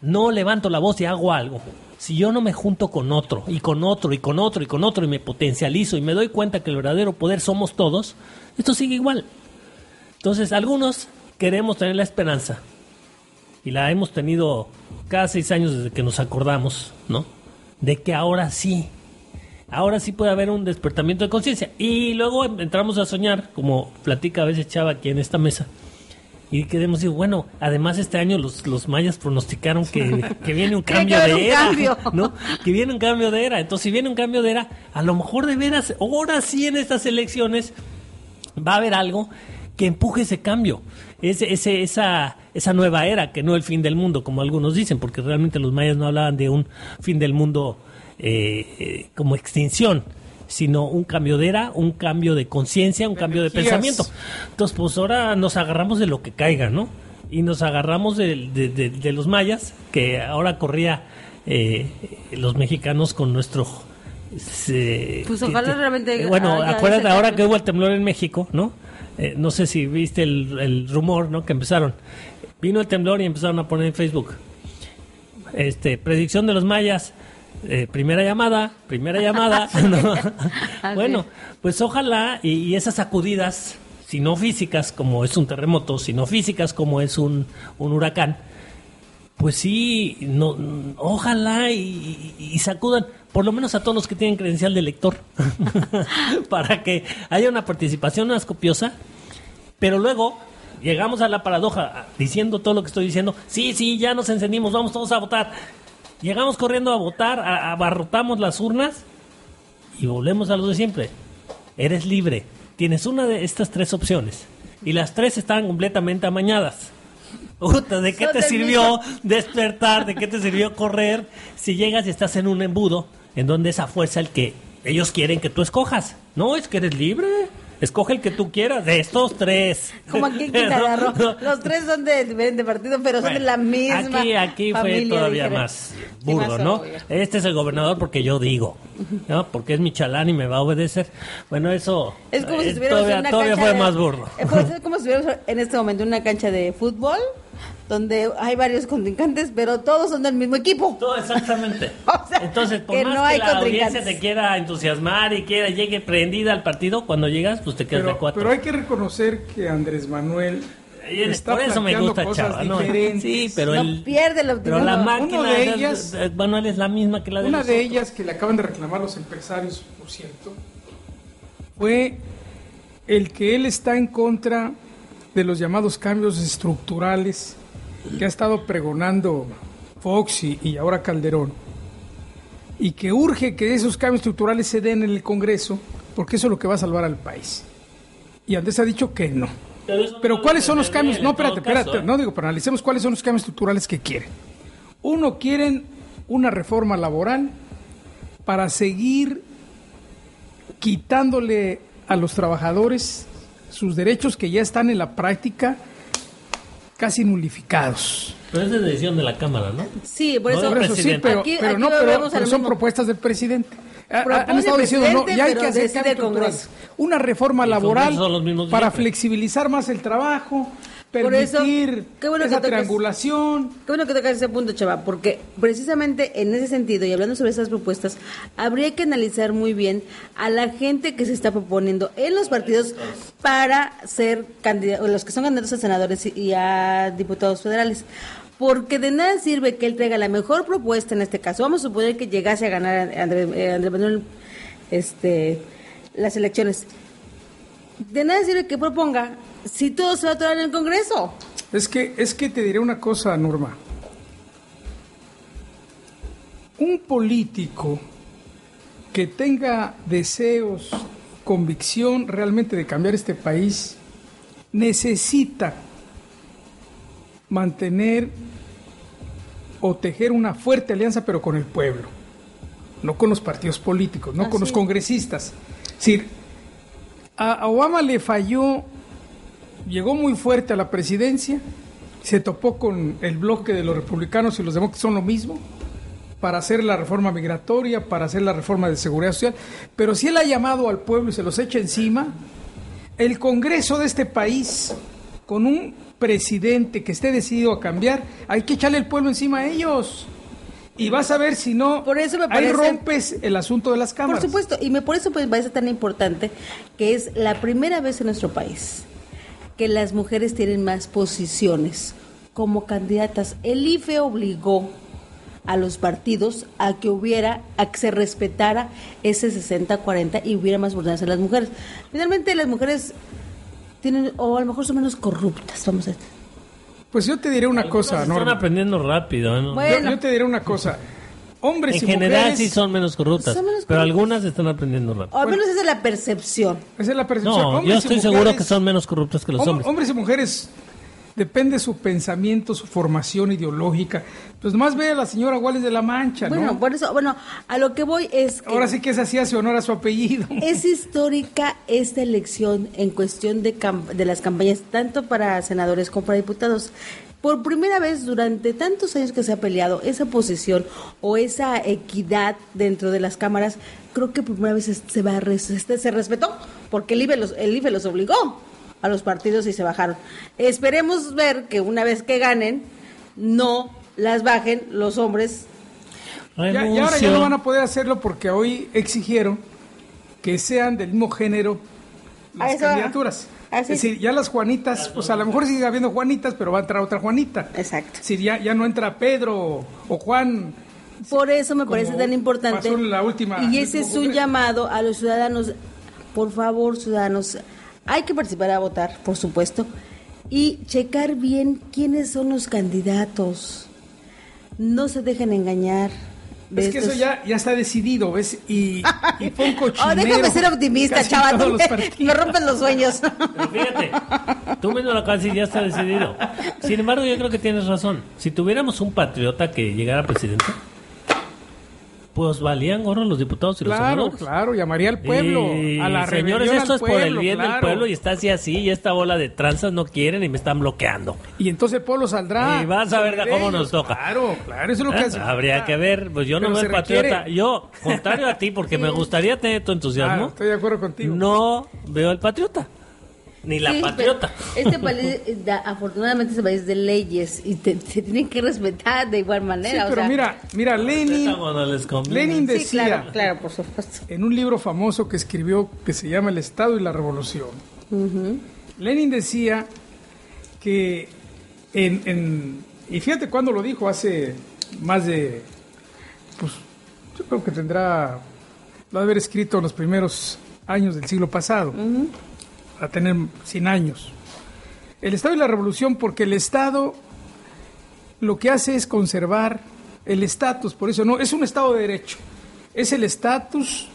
no levanto la voz y hago algo, si yo no me junto con otro y con otro y con otro y con otro y me potencializo y me doy cuenta que el verdadero poder somos todos, esto sigue igual. Entonces, algunos queremos tener la esperanza y la hemos tenido cada seis años desde que nos acordamos, ¿no? De que ahora sí, ahora sí puede haber un despertamiento de conciencia. Y luego entramos a soñar, como platica a veces Chava aquí en esta mesa, y queremos decir, bueno, además este año los, los mayas pronosticaron que, que viene un cambio de era, ¿no? Que viene un cambio de era. Entonces, si viene un cambio de era, a lo mejor de veras, ahora sí en estas elecciones va a haber algo que empuje ese cambio, ese, ese, esa, esa nueva era, que no el fin del mundo, como algunos dicen, porque realmente los mayas no hablaban de un fin del mundo eh, eh, como extinción, sino un cambio de era, un cambio de conciencia, un cambio de pensamiento. Entonces, pues ahora nos agarramos de lo que caiga, ¿no? Y nos agarramos de, de, los mayas, que ahora corría eh, los mexicanos con nuestro... pues ojalá realmente... Eh, bueno, acuérdate ahora que hubo el temblor en México, ¿no? Eh, no sé si viste el, el rumor, ¿no? Que empezaron. Vino el temblor y empezaron a poner en Facebook. Este, predicción de los mayas, eh, primera llamada, primera llamada. bueno, pues ojalá y, esas sacudidas, si no físicas como es un terremoto, si no físicas como es un, huracán, pues sí, no, ojalá y, sacudan por lo menos a todos los que tienen credencial de lector, para que haya una participación más copiosa, pero luego llegamos a la paradoja diciendo todo lo que estoy diciendo, sí, sí, ya nos encendimos, vamos todos a votar. Llegamos corriendo a votar, abarrotamos las urnas y volvemos a lo de siempre. Eres libre. Tienes una de estas tres opciones. Y las tres están completamente amañadas. ¿De qué te sirvió despertar? ¿De qué te sirvió correr si llegas y estás en un embudo en donde esa fuerza el que ellos quieren que tú escojas? No, es que eres libre. Escoge el que tú quieras, de estos tres. Como aquí en Quintana Los tres son de diferente partido, pero son de la misma. Aquí, aquí fue todavía más burdo, ¿no? Este es el gobernador porque yo digo, ¿no? Porque es mi chalán y me va a obedecer. Bueno, eso es como si eh, todavía, en todavía fue más burdo. Es como si estuviéramos en este momento en una cancha de fútbol donde hay varios contrincantes, pero todos son del mismo equipo. Todo exactamente. Entonces, por más que la audiencia te quiera entusiasmar y quiera llegue prendida al partido, cuando llegas, pues te quedas de cuatro. Pero hay que reconocer que Andrés Manuel está por eso me gusta Chava, ¿no? Sí, pero no pierde el Pero la máquina de ellas, Manuel es la misma que la de Una de ellas que le acaban de reclamar los empresarios, por cierto, fue el que él está en contra de los llamados cambios estructurales que ha estado pregonando Fox y, ahora Calderón, y que urge que esos cambios estructurales se den en el Congreso, porque eso es lo que va a salvar al país. Y Andrés ha dicho que no. Pero, ¿cuáles son los cambios? No, espérate, espérate, ¿eh? no digo, pero analicemos cuáles son los cambios estructurales que quieren. Uno, quieren una reforma laboral para seguir quitándole a los trabajadores sus derechos que ya están en la práctica casi nulificados. Pero es de decisión de la Cámara, ¿no? Sí, por eso, sí, pero, no, pero, son propuestas del presidente. Han estado diciendo, no, ya hay que hacer una reforma laboral para flexibilizar más el trabajo, permitir qué bueno esa triangulación. Qué bueno que tocas ese punto, Chava, porque precisamente en ese sentido y hablando sobre esas propuestas, habría que analizar muy bien a la gente que se está proponiendo en los partidos para ser candidatos, los que son candidatos a senadores y a diputados federales. Porque de nada sirve que él traiga la mejor propuesta en este caso. Vamos a suponer que llegase a ganar Andrés, eh, Andrés Manuel este, las elecciones. De nada sirve que proponga si todo se va a tratar en el Congreso. Es que, es que te diré una cosa, Norma. Un político que tenga deseos, convicción realmente de cambiar este país, necesita mantener o tejer una fuerte alianza, pero con el pueblo, no con los partidos políticos, no con los congresistas. Es decir, a Obama le falló llegó muy fuerte a la presidencia, se topó con el bloque de los republicanos y los demócratas son lo mismo para hacer la reforma migratoria, para hacer la reforma de seguridad social, pero si él ha llamado al pueblo y se los echa encima, el Congreso de este país, con un presidente que esté decidido a cambiar, hay que echarle el pueblo encima a ellos. Y vas a ver si no, por eso me ahí rompes el asunto de las cámaras. Por supuesto, y me, por eso pues, me parece tan importante que es la primera vez en nuestro país que las mujeres tienen más posiciones como candidatas. El IFE obligó a los partidos a que hubiera, a que se respetara ese 60-40 y hubiera más oportunidades a las mujeres. Finalmente las mujeres tienen, o a lo mejor son menos corruptas, vamos a decir. Pues yo te diré una cosa, ¿no? Están aprendiendo rápido. ¿no? Bueno. Yo, te diré una cosa. Hombres en general sí son menos corruptas, pero algunas están aprendiendo rápido. O al menos esa es la percepción. Esa es la percepción. No, yo estoy seguro que son menos corruptas que los hombres. Hombres y mujeres depende su pensamiento, su formación ideológica. Pues nomás ve a la señora Guales de la Mancha, ¿no? Bueno, por eso, bueno, a lo que voy es que... Ahora sí que es así hace honor a su apellido. Es histórica esta elección en cuestión de, de las campañas, tanto para senadores como para diputados. Por primera vez durante tantos años que se ha peleado esa posición o esa equidad dentro de las cámaras, creo que por primera vez se, va, se respetó, porque el IFE los, el IFE los obligó a los partidos y se bajaron. Esperemos ver que una vez que ganen, no las bajen los hombres. y ahora ya no van a poder hacerlo porque hoy exigieron que sean del mismo género las candidaturas. Es decir, ya las Juanitas, pues a lo mejor sigue habiendo Juanitas, pero va a entrar otra Juanita. Exacto. Es decir, ya, ya no entra Pedro o Juan. Por eso me parece tan importante. La última, y ese es un llamado a los ciudadanos. Por favor, ciudadanos, hay que participar a votar, por supuesto, y checar bien quiénes son los candidatos. No se dejen engañar. Es que eso ya, ya está decidido, ¿ves? Y, y oh, déjame ser optimista, chaval. Me rompen los sueños. Pero fíjate, tú mismo lo acabas ya está decidido. Sin embargo, yo creo que tienes razón. Si tuviéramos un patriota que llegara a presidente, pues valían gorro los diputados y los senadores. Claro, claro, llamaría al pueblo, a la Señores, esto es por el bien del pueblo y está así así y esta bola de tranzas no quieren y me están bloqueando. Y entonces el pueblo saldrá. Y vas a ver cómo nos toca. Claro, claro, eso es lo que ah, hace. Habría que ver, pues yo no soy patriota. Yo, contrario a ti, porque me gustaría tener tu entusiasmo. estoy de acuerdo contigo. No veo al patriota ni la patriota. Este país, eh, afortunadamente, es un país de leyes y se tienen que respetar de igual manera. Sí, pero mira, mira, Lenin, Lenin decía, claro, por supuesto. en un libro famoso que escribió que se llama El Estado y la Revolución, Lenin decía que en, en, y fíjate cuándo lo dijo, hace más de, pues yo creo que tendrá, lo de haber escrito en los primeros años del siglo pasado a tener 100 años. El Estado y la Revolución, porque el Estado lo que hace es conservar el estatus, por eso no, es un Estado de Derecho, es el estatus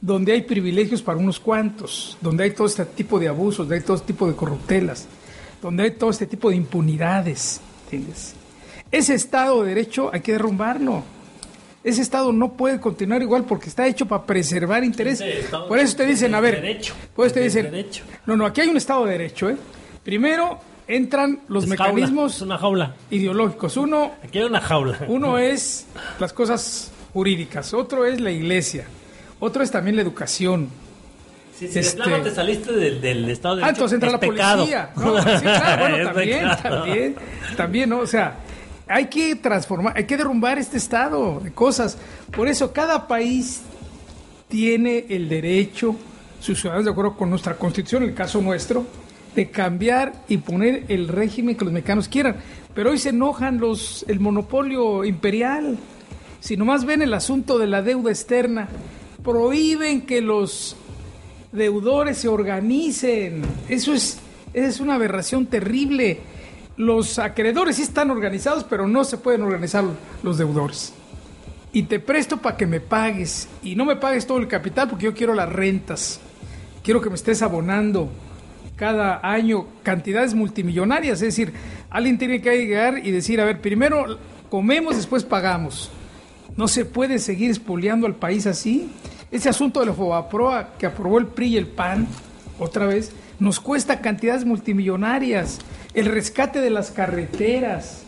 donde hay privilegios para unos cuantos, donde hay todo este tipo de abusos, donde hay todo este tipo de corruptelas, donde hay todo este tipo de impunidades. ¿entiendes? Ese Estado de Derecho hay que derrumbarlo ese Estado no puede continuar igual porque está hecho para preservar intereses. por eso te dicen, a ver, por eso te dicen, no, no, aquí hay un Estado de Derecho, ¿eh? Primero entran los mecanismos una jaula. ideológicos. Uno, aquí hay una jaula. Uno es las cosas jurídicas, otro es la iglesia, otro es también la educación. Si sí, este... te saliste del, Estado de Derecho. Ah, entonces entra la policía. No, sí, claro, bueno, también, también, también, ¿no? O sea, hay que transformar, hay que derrumbar este estado de cosas. Por eso cada país tiene el derecho, sus ciudadanos de acuerdo con nuestra constitución, el caso nuestro, de cambiar y poner el régimen que los mexicanos quieran. Pero hoy se enojan los el monopolio imperial. Si nomás ven el asunto de la deuda externa, prohíben que los deudores se organicen. Eso es, es una aberración terrible los acreedores sí están organizados, pero no se pueden organizar los deudores. Y te presto para que me pagues. Y no me pagues todo el capital porque yo quiero las rentas. Quiero que me estés abonando cada año cantidades multimillonarias. Es decir, alguien tiene que llegar y decir, a ver, primero comemos, después pagamos. No se puede seguir expoliando al país así. Ese asunto de la FOBAPROA que aprobó el PRI y el PAN, otra vez, nos cuesta cantidades multimillonarias. El rescate de las carreteras,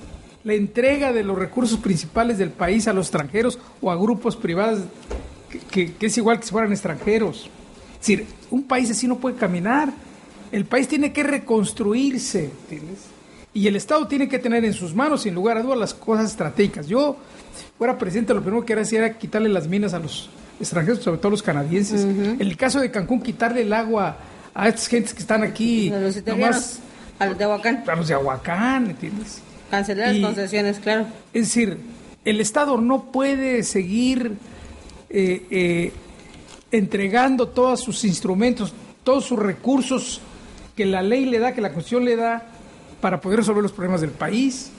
la entrega de los recursos principales del país a los extranjeros o a grupos privados, que, que es igual que si fueran extranjeros. Es decir, un país así no puede caminar. El país tiene que reconstruirse, ¿entiendes? Y el Estado tiene que tener en sus manos, sin lugar a dudas, las cosas estratégicas. Yo, fuera presidente, lo primero que era hacer era quitarle las minas a los extranjeros, sobre todo los canadienses. En el caso de Cancún, quitarle el agua a estas gentes que están aquí. A los italianos, a los de Aguacán. A los de Aguacán, ¿entiendes? Cancelar las concesiones, claro. Es decir, el Estado no puede seguir eh, eh, entregando todos sus instrumentos, todos sus recursos que la ley le da, que la Constitución le da, para poder resolver los problemas del país.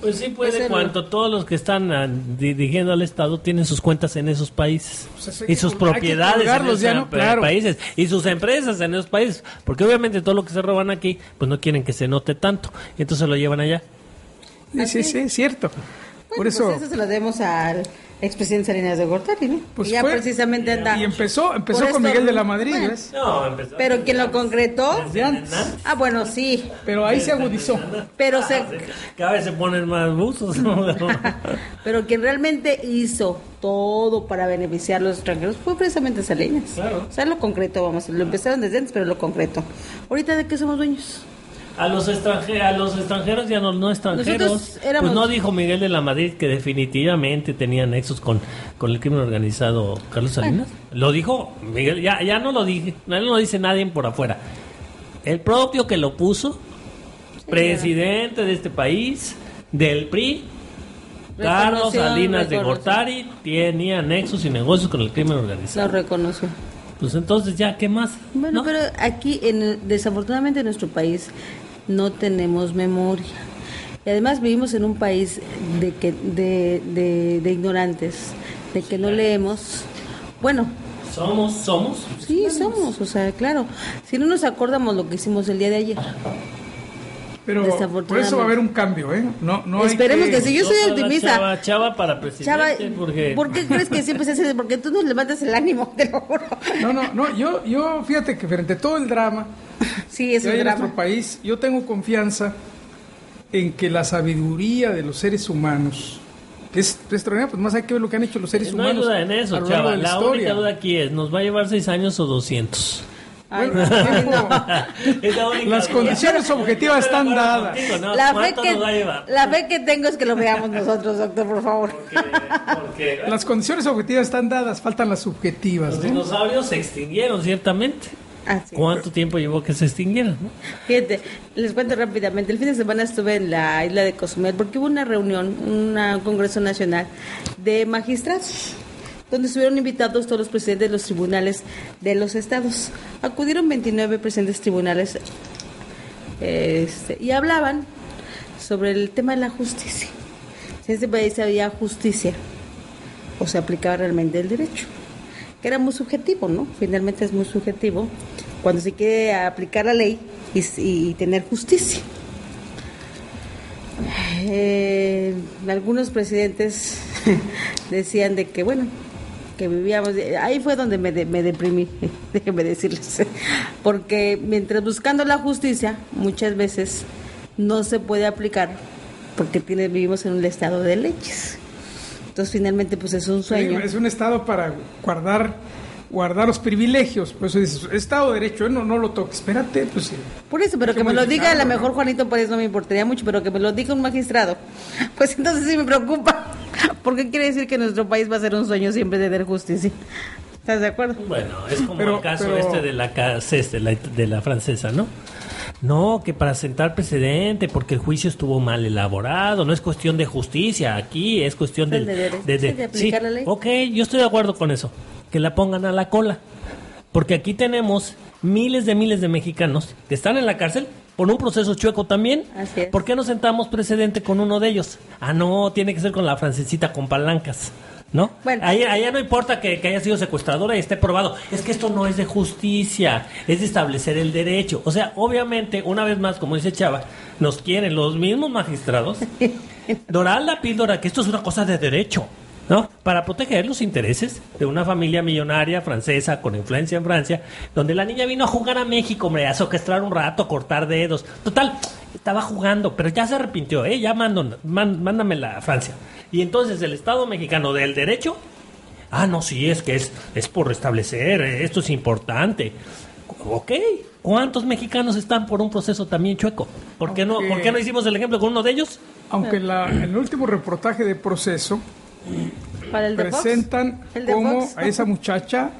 Pues sí puede, cuanto todos los que están ah, dirigiendo al Estado tienen sus cuentas en esos países pues y sus propiedades en esos países y sus empresas en esos países, porque obviamente todo lo que se roban aquí, pues no quieren que se note tanto, y entonces lo llevan allá. Sí, sí, sí, es cierto. Por eso, pues eso se lo demos al expresidente Salinas de Gortari, ¿no? Pues ya precisamente anda. Y empezó, empezó con Miguel de la Madrid, ¿ves? No, empezó. Pero quien lo concretó. Ah, bueno, sí. Pero ahí se agudizó. Pero se. Cada vez se ponen más buzos. Pero quien realmente hizo todo para beneficiar a los extranjeros fue precisamente Salinas. Claro. O sea, lo concreto, vamos. Lo empezaron desde antes, pero lo concreto. Ahorita, ¿de qué somos dueños? A los, extranjeros, a los extranjeros y a los no extranjeros. Pues no dijo Miguel de la Madrid que definitivamente tenía nexos con, con el crimen organizado Carlos Salinas. Lo dijo Miguel, ya, ya no lo dije, no lo dice nadie por afuera. El propio que lo puso, presidente de este país, del PRI, Carlos Salinas de Gortari, tenía nexos y negocios con el crimen organizado. Lo reconoció. Pues entonces ya, ¿qué más? Bueno, pero aquí, en, desafortunadamente en nuestro país, no tenemos memoria. Y además vivimos en un país de, que, de, de, ignorantes, de que no leemos. Bueno, somos, somos. Sí, somos, o sea, claro. Si no nos acordamos lo que hicimos el día de ayer. Pero por eso va a haber un cambio, ¿eh? No, no Esperemos que, si yo soy optimista. Chava, chava, para presidente. Chava, porque... ¿Por qué crees que siempre se hace? Porque tú nos levantas el ánimo, te lo juro. No, no, no. Yo, yo fíjate que frente a todo el drama sí, es que hay en nuestro país, yo tengo confianza en que la sabiduría de los seres humanos que es extraordinario, pues más hay que ver lo que han hecho los seres humanos. No hay duda en eso, chava. La, la única duda aquí es, ¿nos va a llevar seis años o Las condiciones objetivas están dadas. la, fe que, la fe que tengo es que lo veamos nosotros, doctor, por favor. Las condiciones objetivas están dadas, faltan las subjetivas. Los dinosaurios se extinguieron, ciertamente. ¿Cuánto tiempo llevó que se extinguieran? Fíjate, les cuento rápidamente. El fin de semana estuve en la isla de Cozumel porque hubo una reunión, un congreso nacional de magistrados donde estuvieron invitados todos los presidentes de los tribunales de los estados. Acudieron 29 presidentes tribunales este, y hablaban sobre el tema de la justicia. Si en este país había justicia o se aplicaba realmente el derecho, que era muy subjetivo, ¿no? Finalmente es muy subjetivo cuando se quiere aplicar la ley y, tener justicia. Eh, algunos presidentes decían de que, bueno, que vivíamos, ahí fue donde me, me deprimí, déjenme decirles, porque mientras buscando la justicia, muchas veces no se puede aplicar porque tiene, vivimos en un estado de leyes. Entonces finalmente pues es un sueño. es un estado para guardar guardar los privilegios. Pues dices, Estado de Derecho, no, no lo toques, espérate, pues Por eso, pero que me lo diga a lo mejor Juanito pues no me importaría mucho, pero que me lo diga un magistrado, pues entonces sí me preocupa, porque quiere decir que nuestro país va a ser un sueño siempre de tener justicia. ¿Estás de acuerdo? Bueno, es como el caso este de la, de la, de la francesa, ¿no? No, que para sentar precedente, porque el juicio estuvo mal elaborado, no es cuestión de justicia, aquí es cuestión de, de, aplicar la ley. Ok, yo estoy de acuerdo con eso que la pongan a la cola. Porque aquí tenemos miles de miles de mexicanos que están en la cárcel por un proceso chueco también. Así es. ¿Por qué no sentamos precedente con uno de ellos? Ah, no, tiene que ser con la francesita con palancas. ¿No? Bueno, allá, no importa que, haya sido secuestradora y esté probado. Es que esto no es de justicia, es de establecer el derecho. O sea, obviamente, una vez más, como dice Chava, nos quieren los mismos magistrados dorar la píldora que esto es una cosa de derecho. ¿No? Para proteger los intereses de una familia millonaria francesa con influencia en Francia, donde la niña vino a jugar a México, hombre, a soquestrar un rato, a cortar dedos. Total, estaba jugando, pero ya se arrepintió, ¿eh? Ya mando, man- mándamela a Francia. Y entonces el Estado mexicano del derecho, ah, no, sí, es que es, es por restablecer, eh, esto es importante. Ok, ¿cuántos mexicanos están por un proceso también chueco? ¿Por qué no, ¿por qué no hicimos el ejemplo con uno de ellos? Aunque la- el último reportaje de proceso Para el presentan El cómo a esa muchacha,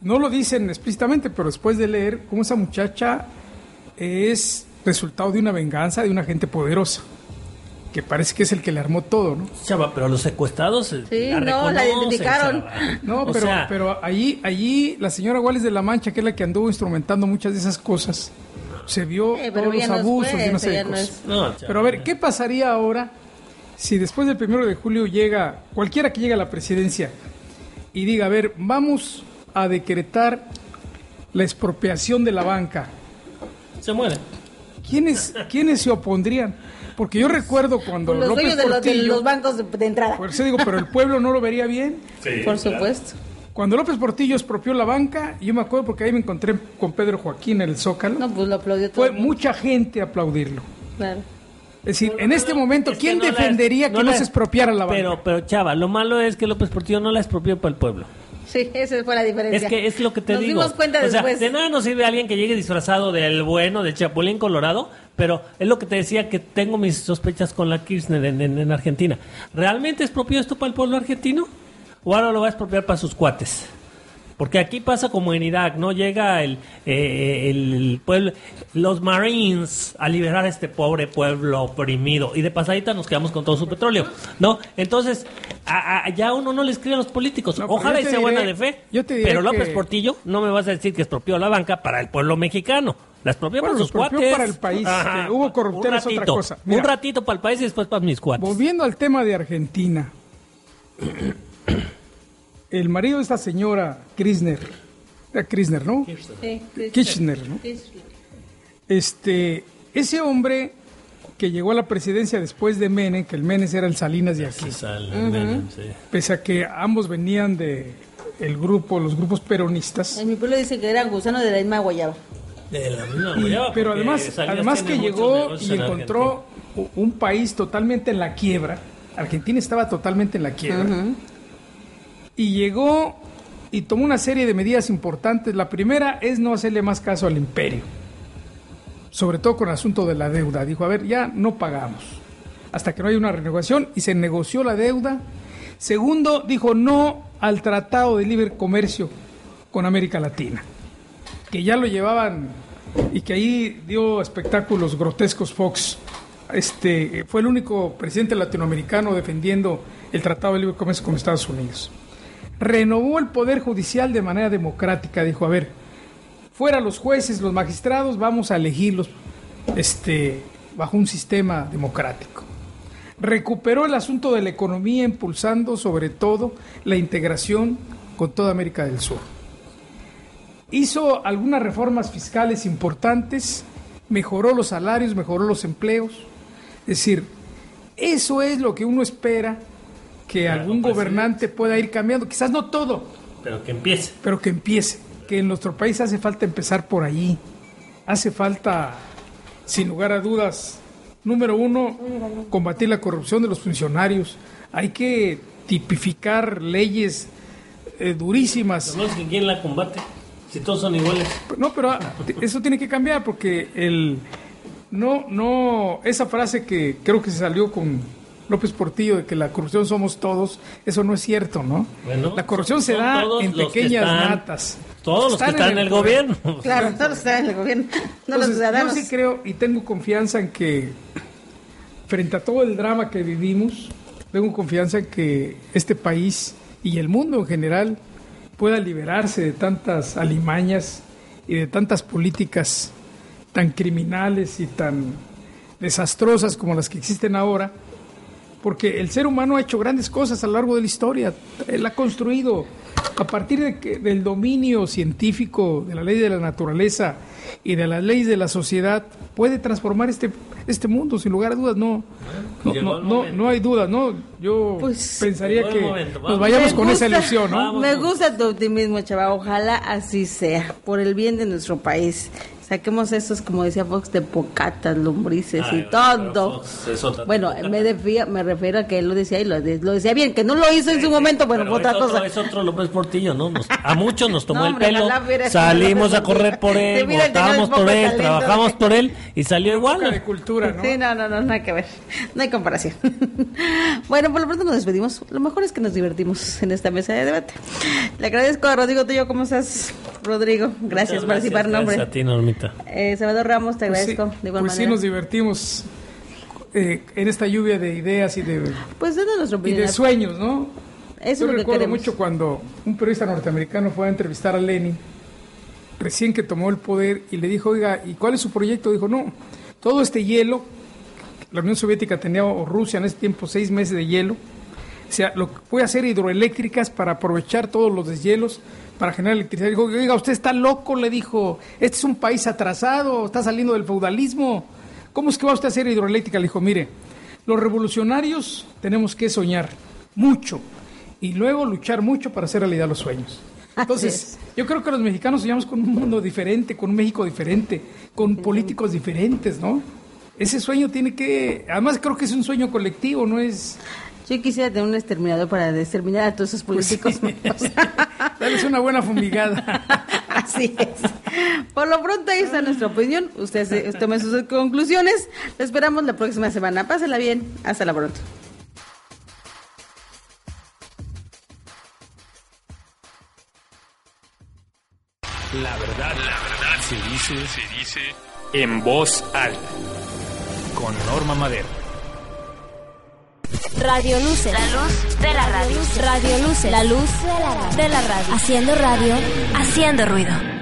no lo dicen explícitamente, pero después de leer, cómo esa muchacha es resultado de una venganza de una gente poderosa, que parece que es el que le armó todo, ¿no? Chava, pero los secuestrados eh, Sí, no, la identificaron. chava. No, pero, sea, pero allí, allí la señora Guales de la Mancha, que es la que anduvo instrumentando muchas de esas cosas, se vio Eh, pero todos los no es abusos y no cosas. es- no, chava. Pero a ver, ¿qué pasaría ahora si después del primero de julio llega cualquiera que llegue a la presidencia y diga, a ver, vamos a decretar la expropiación de la banca? Se muere. ¿Quiénes, ¿quiénes se opondrían? Porque yo recuerdo cuando los López dueños de los, de Portillo, los bancos de, de entrada. por eso digo, pero el pueblo no lo vería bien. Por supuesto. Cuando López Portillo expropió la banca, yo me acuerdo porque ahí me encontré con Pedro Joaquín en el Zócalo, No, pues lo aplaudió todo. fue mucha gente a aplaudirlo. Claro. Es decir, en este momento, Es que ¿quién no la- defendería que no, se expropiara la banca? Pero, pero Chava, lo malo es que López Portillo no la expropió para el pueblo. Sí, esa fue la diferencia. Es que es lo que te Nos digo. dimos cuenta o sea, después. de nada nos sirve alguien que llegue disfrazado del bueno, del Chapulín Colorado, pero es lo que te decía que tengo mis sospechas con la Kirchner en, en- en Argentina. ¿Realmente expropió esto para el pueblo argentino? ¿O ahora lo va a expropiar para sus cuates? Porque aquí pasa como en Irak, ¿no? Llega el, eh, el pueblo, los Marines a liberar a este pobre pueblo oprimido. Y de pasadita nos quedamos con todo su petróleo, ¿no? Entonces, a- a- ya uno no le escribe a los políticos. No, Ojalá y sea diré- buena de fe. yo te diré pero López que- Portillo, no me vas a decir que expropió la banca para el pueblo mexicano. La expropió Bueno, para sus cuates. para el país. Que hubo corruptela Un es otra ratito, cosa. Mira. un ratito para el país y después para mis cuates. Volviendo al tema de Argentina, el marido de esta señora, Kirchner, era Kirchner, ¿no? Sí. Kirchner, ¿no? Este, ese hombre que llegó a la presidencia después de Menem, que el Menem era el Salinas de aquí, pese a que ambos venían de el grupo, los grupos peronistas, En mi pueblo dice que era gusano de la misma guayaba. De la misma Y- guayaba, pero además, además que llegó y en encontró un país totalmente en la quiebra. Argentina estaba totalmente en la quiebra. Y llegó y tomó una serie de medidas importantes. La primera es no hacerle más caso al imperio, sobre todo con el asunto de la deuda. Dijo, a ver, ya no pagamos hasta que no haya una renegociación y se negoció la deuda. Segundo, dijo no al Tratado de Libre Comercio con América Latina que ya lo llevaban y que ahí dio espectáculos grotescos Fox. Este fue el único presidente latinoamericano defendiendo el Tratado de Libre Comercio con Estados Unidos. Renovó el poder judicial de manera democrática, dijo, a ver, fuera los jueces, los magistrados, vamos a elegirlos este bajo un sistema democrático. Recuperó el asunto de la economía impulsando sobre todo la integración con toda América del Sur hizo algunas reformas fiscales importantes, mejoró los salarios, mejoró los empleos. Es decir, eso es lo que uno espera que algún gobernante pueda ir cambiando. Quizás no todo, Pero que empiece. pero que empiece. Que en nuestro país hace falta empezar por allí. Hace falta, sin lugar a dudas, número uno, combatir la corrupción de los funcionarios. Hay que tipificar leyes eh, durísimas. No es que quién la combate. Si todos son iguales. No, pero ah, eso tiene que cambiar porque el no no esa frase que creo que se salió con López Portillo de que la corrupción somos todos, eso no es cierto, ¿no? Bueno, la corrupción se son da en los que pequeñas están- matas. Todos los que están en el, gobierno. Claro, todos los que están en el gobierno. No los Entonces, ciudadanos. yo sí creo y tengo confianza en que frente a todo el drama que vivimos, tengo confianza en que este país y el mundo en general pueda liberarse de tantas alimañas y de tantas políticas tan criminales y tan desastrosas como las que existen ahora, porque el ser humano ha hecho grandes cosas a lo largo de la historia. Él ha construido, a partir de que- del dominio científico de la ley de la naturaleza y de las leyes de la sociedad puede transformar este este mundo sin lugar a dudas no no, no, no, no hay duda no yo Pues, pensaría que momento, nos vayamos Me con esa ilusión no Me gusta tu optimismo, chava. Ojalá así sea, por el bien de nuestro país. Saquemos esos, como decía Fox, de pocatas, lombrices Ay, y todo. Fox Bueno, me, defía- me refiero a que él lo decía y lo, de- lo decía bien, que no lo hizo en su momento, bueno, Pero otra es otro, cosa. es otro López Portillo, ¿no? Nos- a muchos nos tomó No, el pelo, salimos a correr por él, votamos por él, talento. trabajamos por él y salió igual. Poca de cultura no Sí, no, no, no, nada que ver. No hay comparación. bueno, por lo pronto nos despedimos. Lo mejor es que nos divertimos en esta mesa de debate. Le agradezco a Rodrigo Tuyo. ¿Cómo estás, Rodrigo? Gracias por participar, Gracias nombre. a ti, Normita. Eh, Salvador Ramos, te Pues sí, agradezco de igual pues sí manera. nos divertimos eh, en esta lluvia de ideas y de Pues y de sueños no Eso es yo lo que recuerdo mucho cuando un periodista norteamericano fue a entrevistar a Lenin, recién que tomó el poder, y le dijo, oiga, ¿y cuál es su proyecto? Dijo, no, todo este hielo, la Unión Soviética tenía, o Rusia en ese tiempo, seis meses de hielo, o sea, lo que puede hacer hidroeléctricas para aprovechar todos los deshielos para generar electricidad. Dijo, oiga, usted está loco, le dijo, este es un país atrasado, está saliendo del feudalismo, ¿cómo es que va usted a hacer hidroeléctrica? Le dijo, mire, los revolucionarios tenemos que soñar mucho y luego luchar mucho para hacer realidad los sueños. Entonces, yo creo que los mexicanos soñamos con un mundo diferente, con un México diferente, con políticos diferentes, ¿no? Ese sueño tiene que, además creo que es un sueño colectivo, no es... Yo quisiera tener un exterminador para exterminar a todos esos Pues políticos. sí. Darles una buena fumigada. Así es. Por lo pronto ahí está nuestra opinión. Ustedes eh, tomen sus conclusiones. Lo esperamos la próxima semana. Pásela bien. Hasta la pronto. La verdad, la verdad se dice, se dice en voz alta. Con Norma Madero. Radio Luces. La luz de la radio. Radio Luces. La luz. De la radio. Haciendo radio. Haciendo ruido.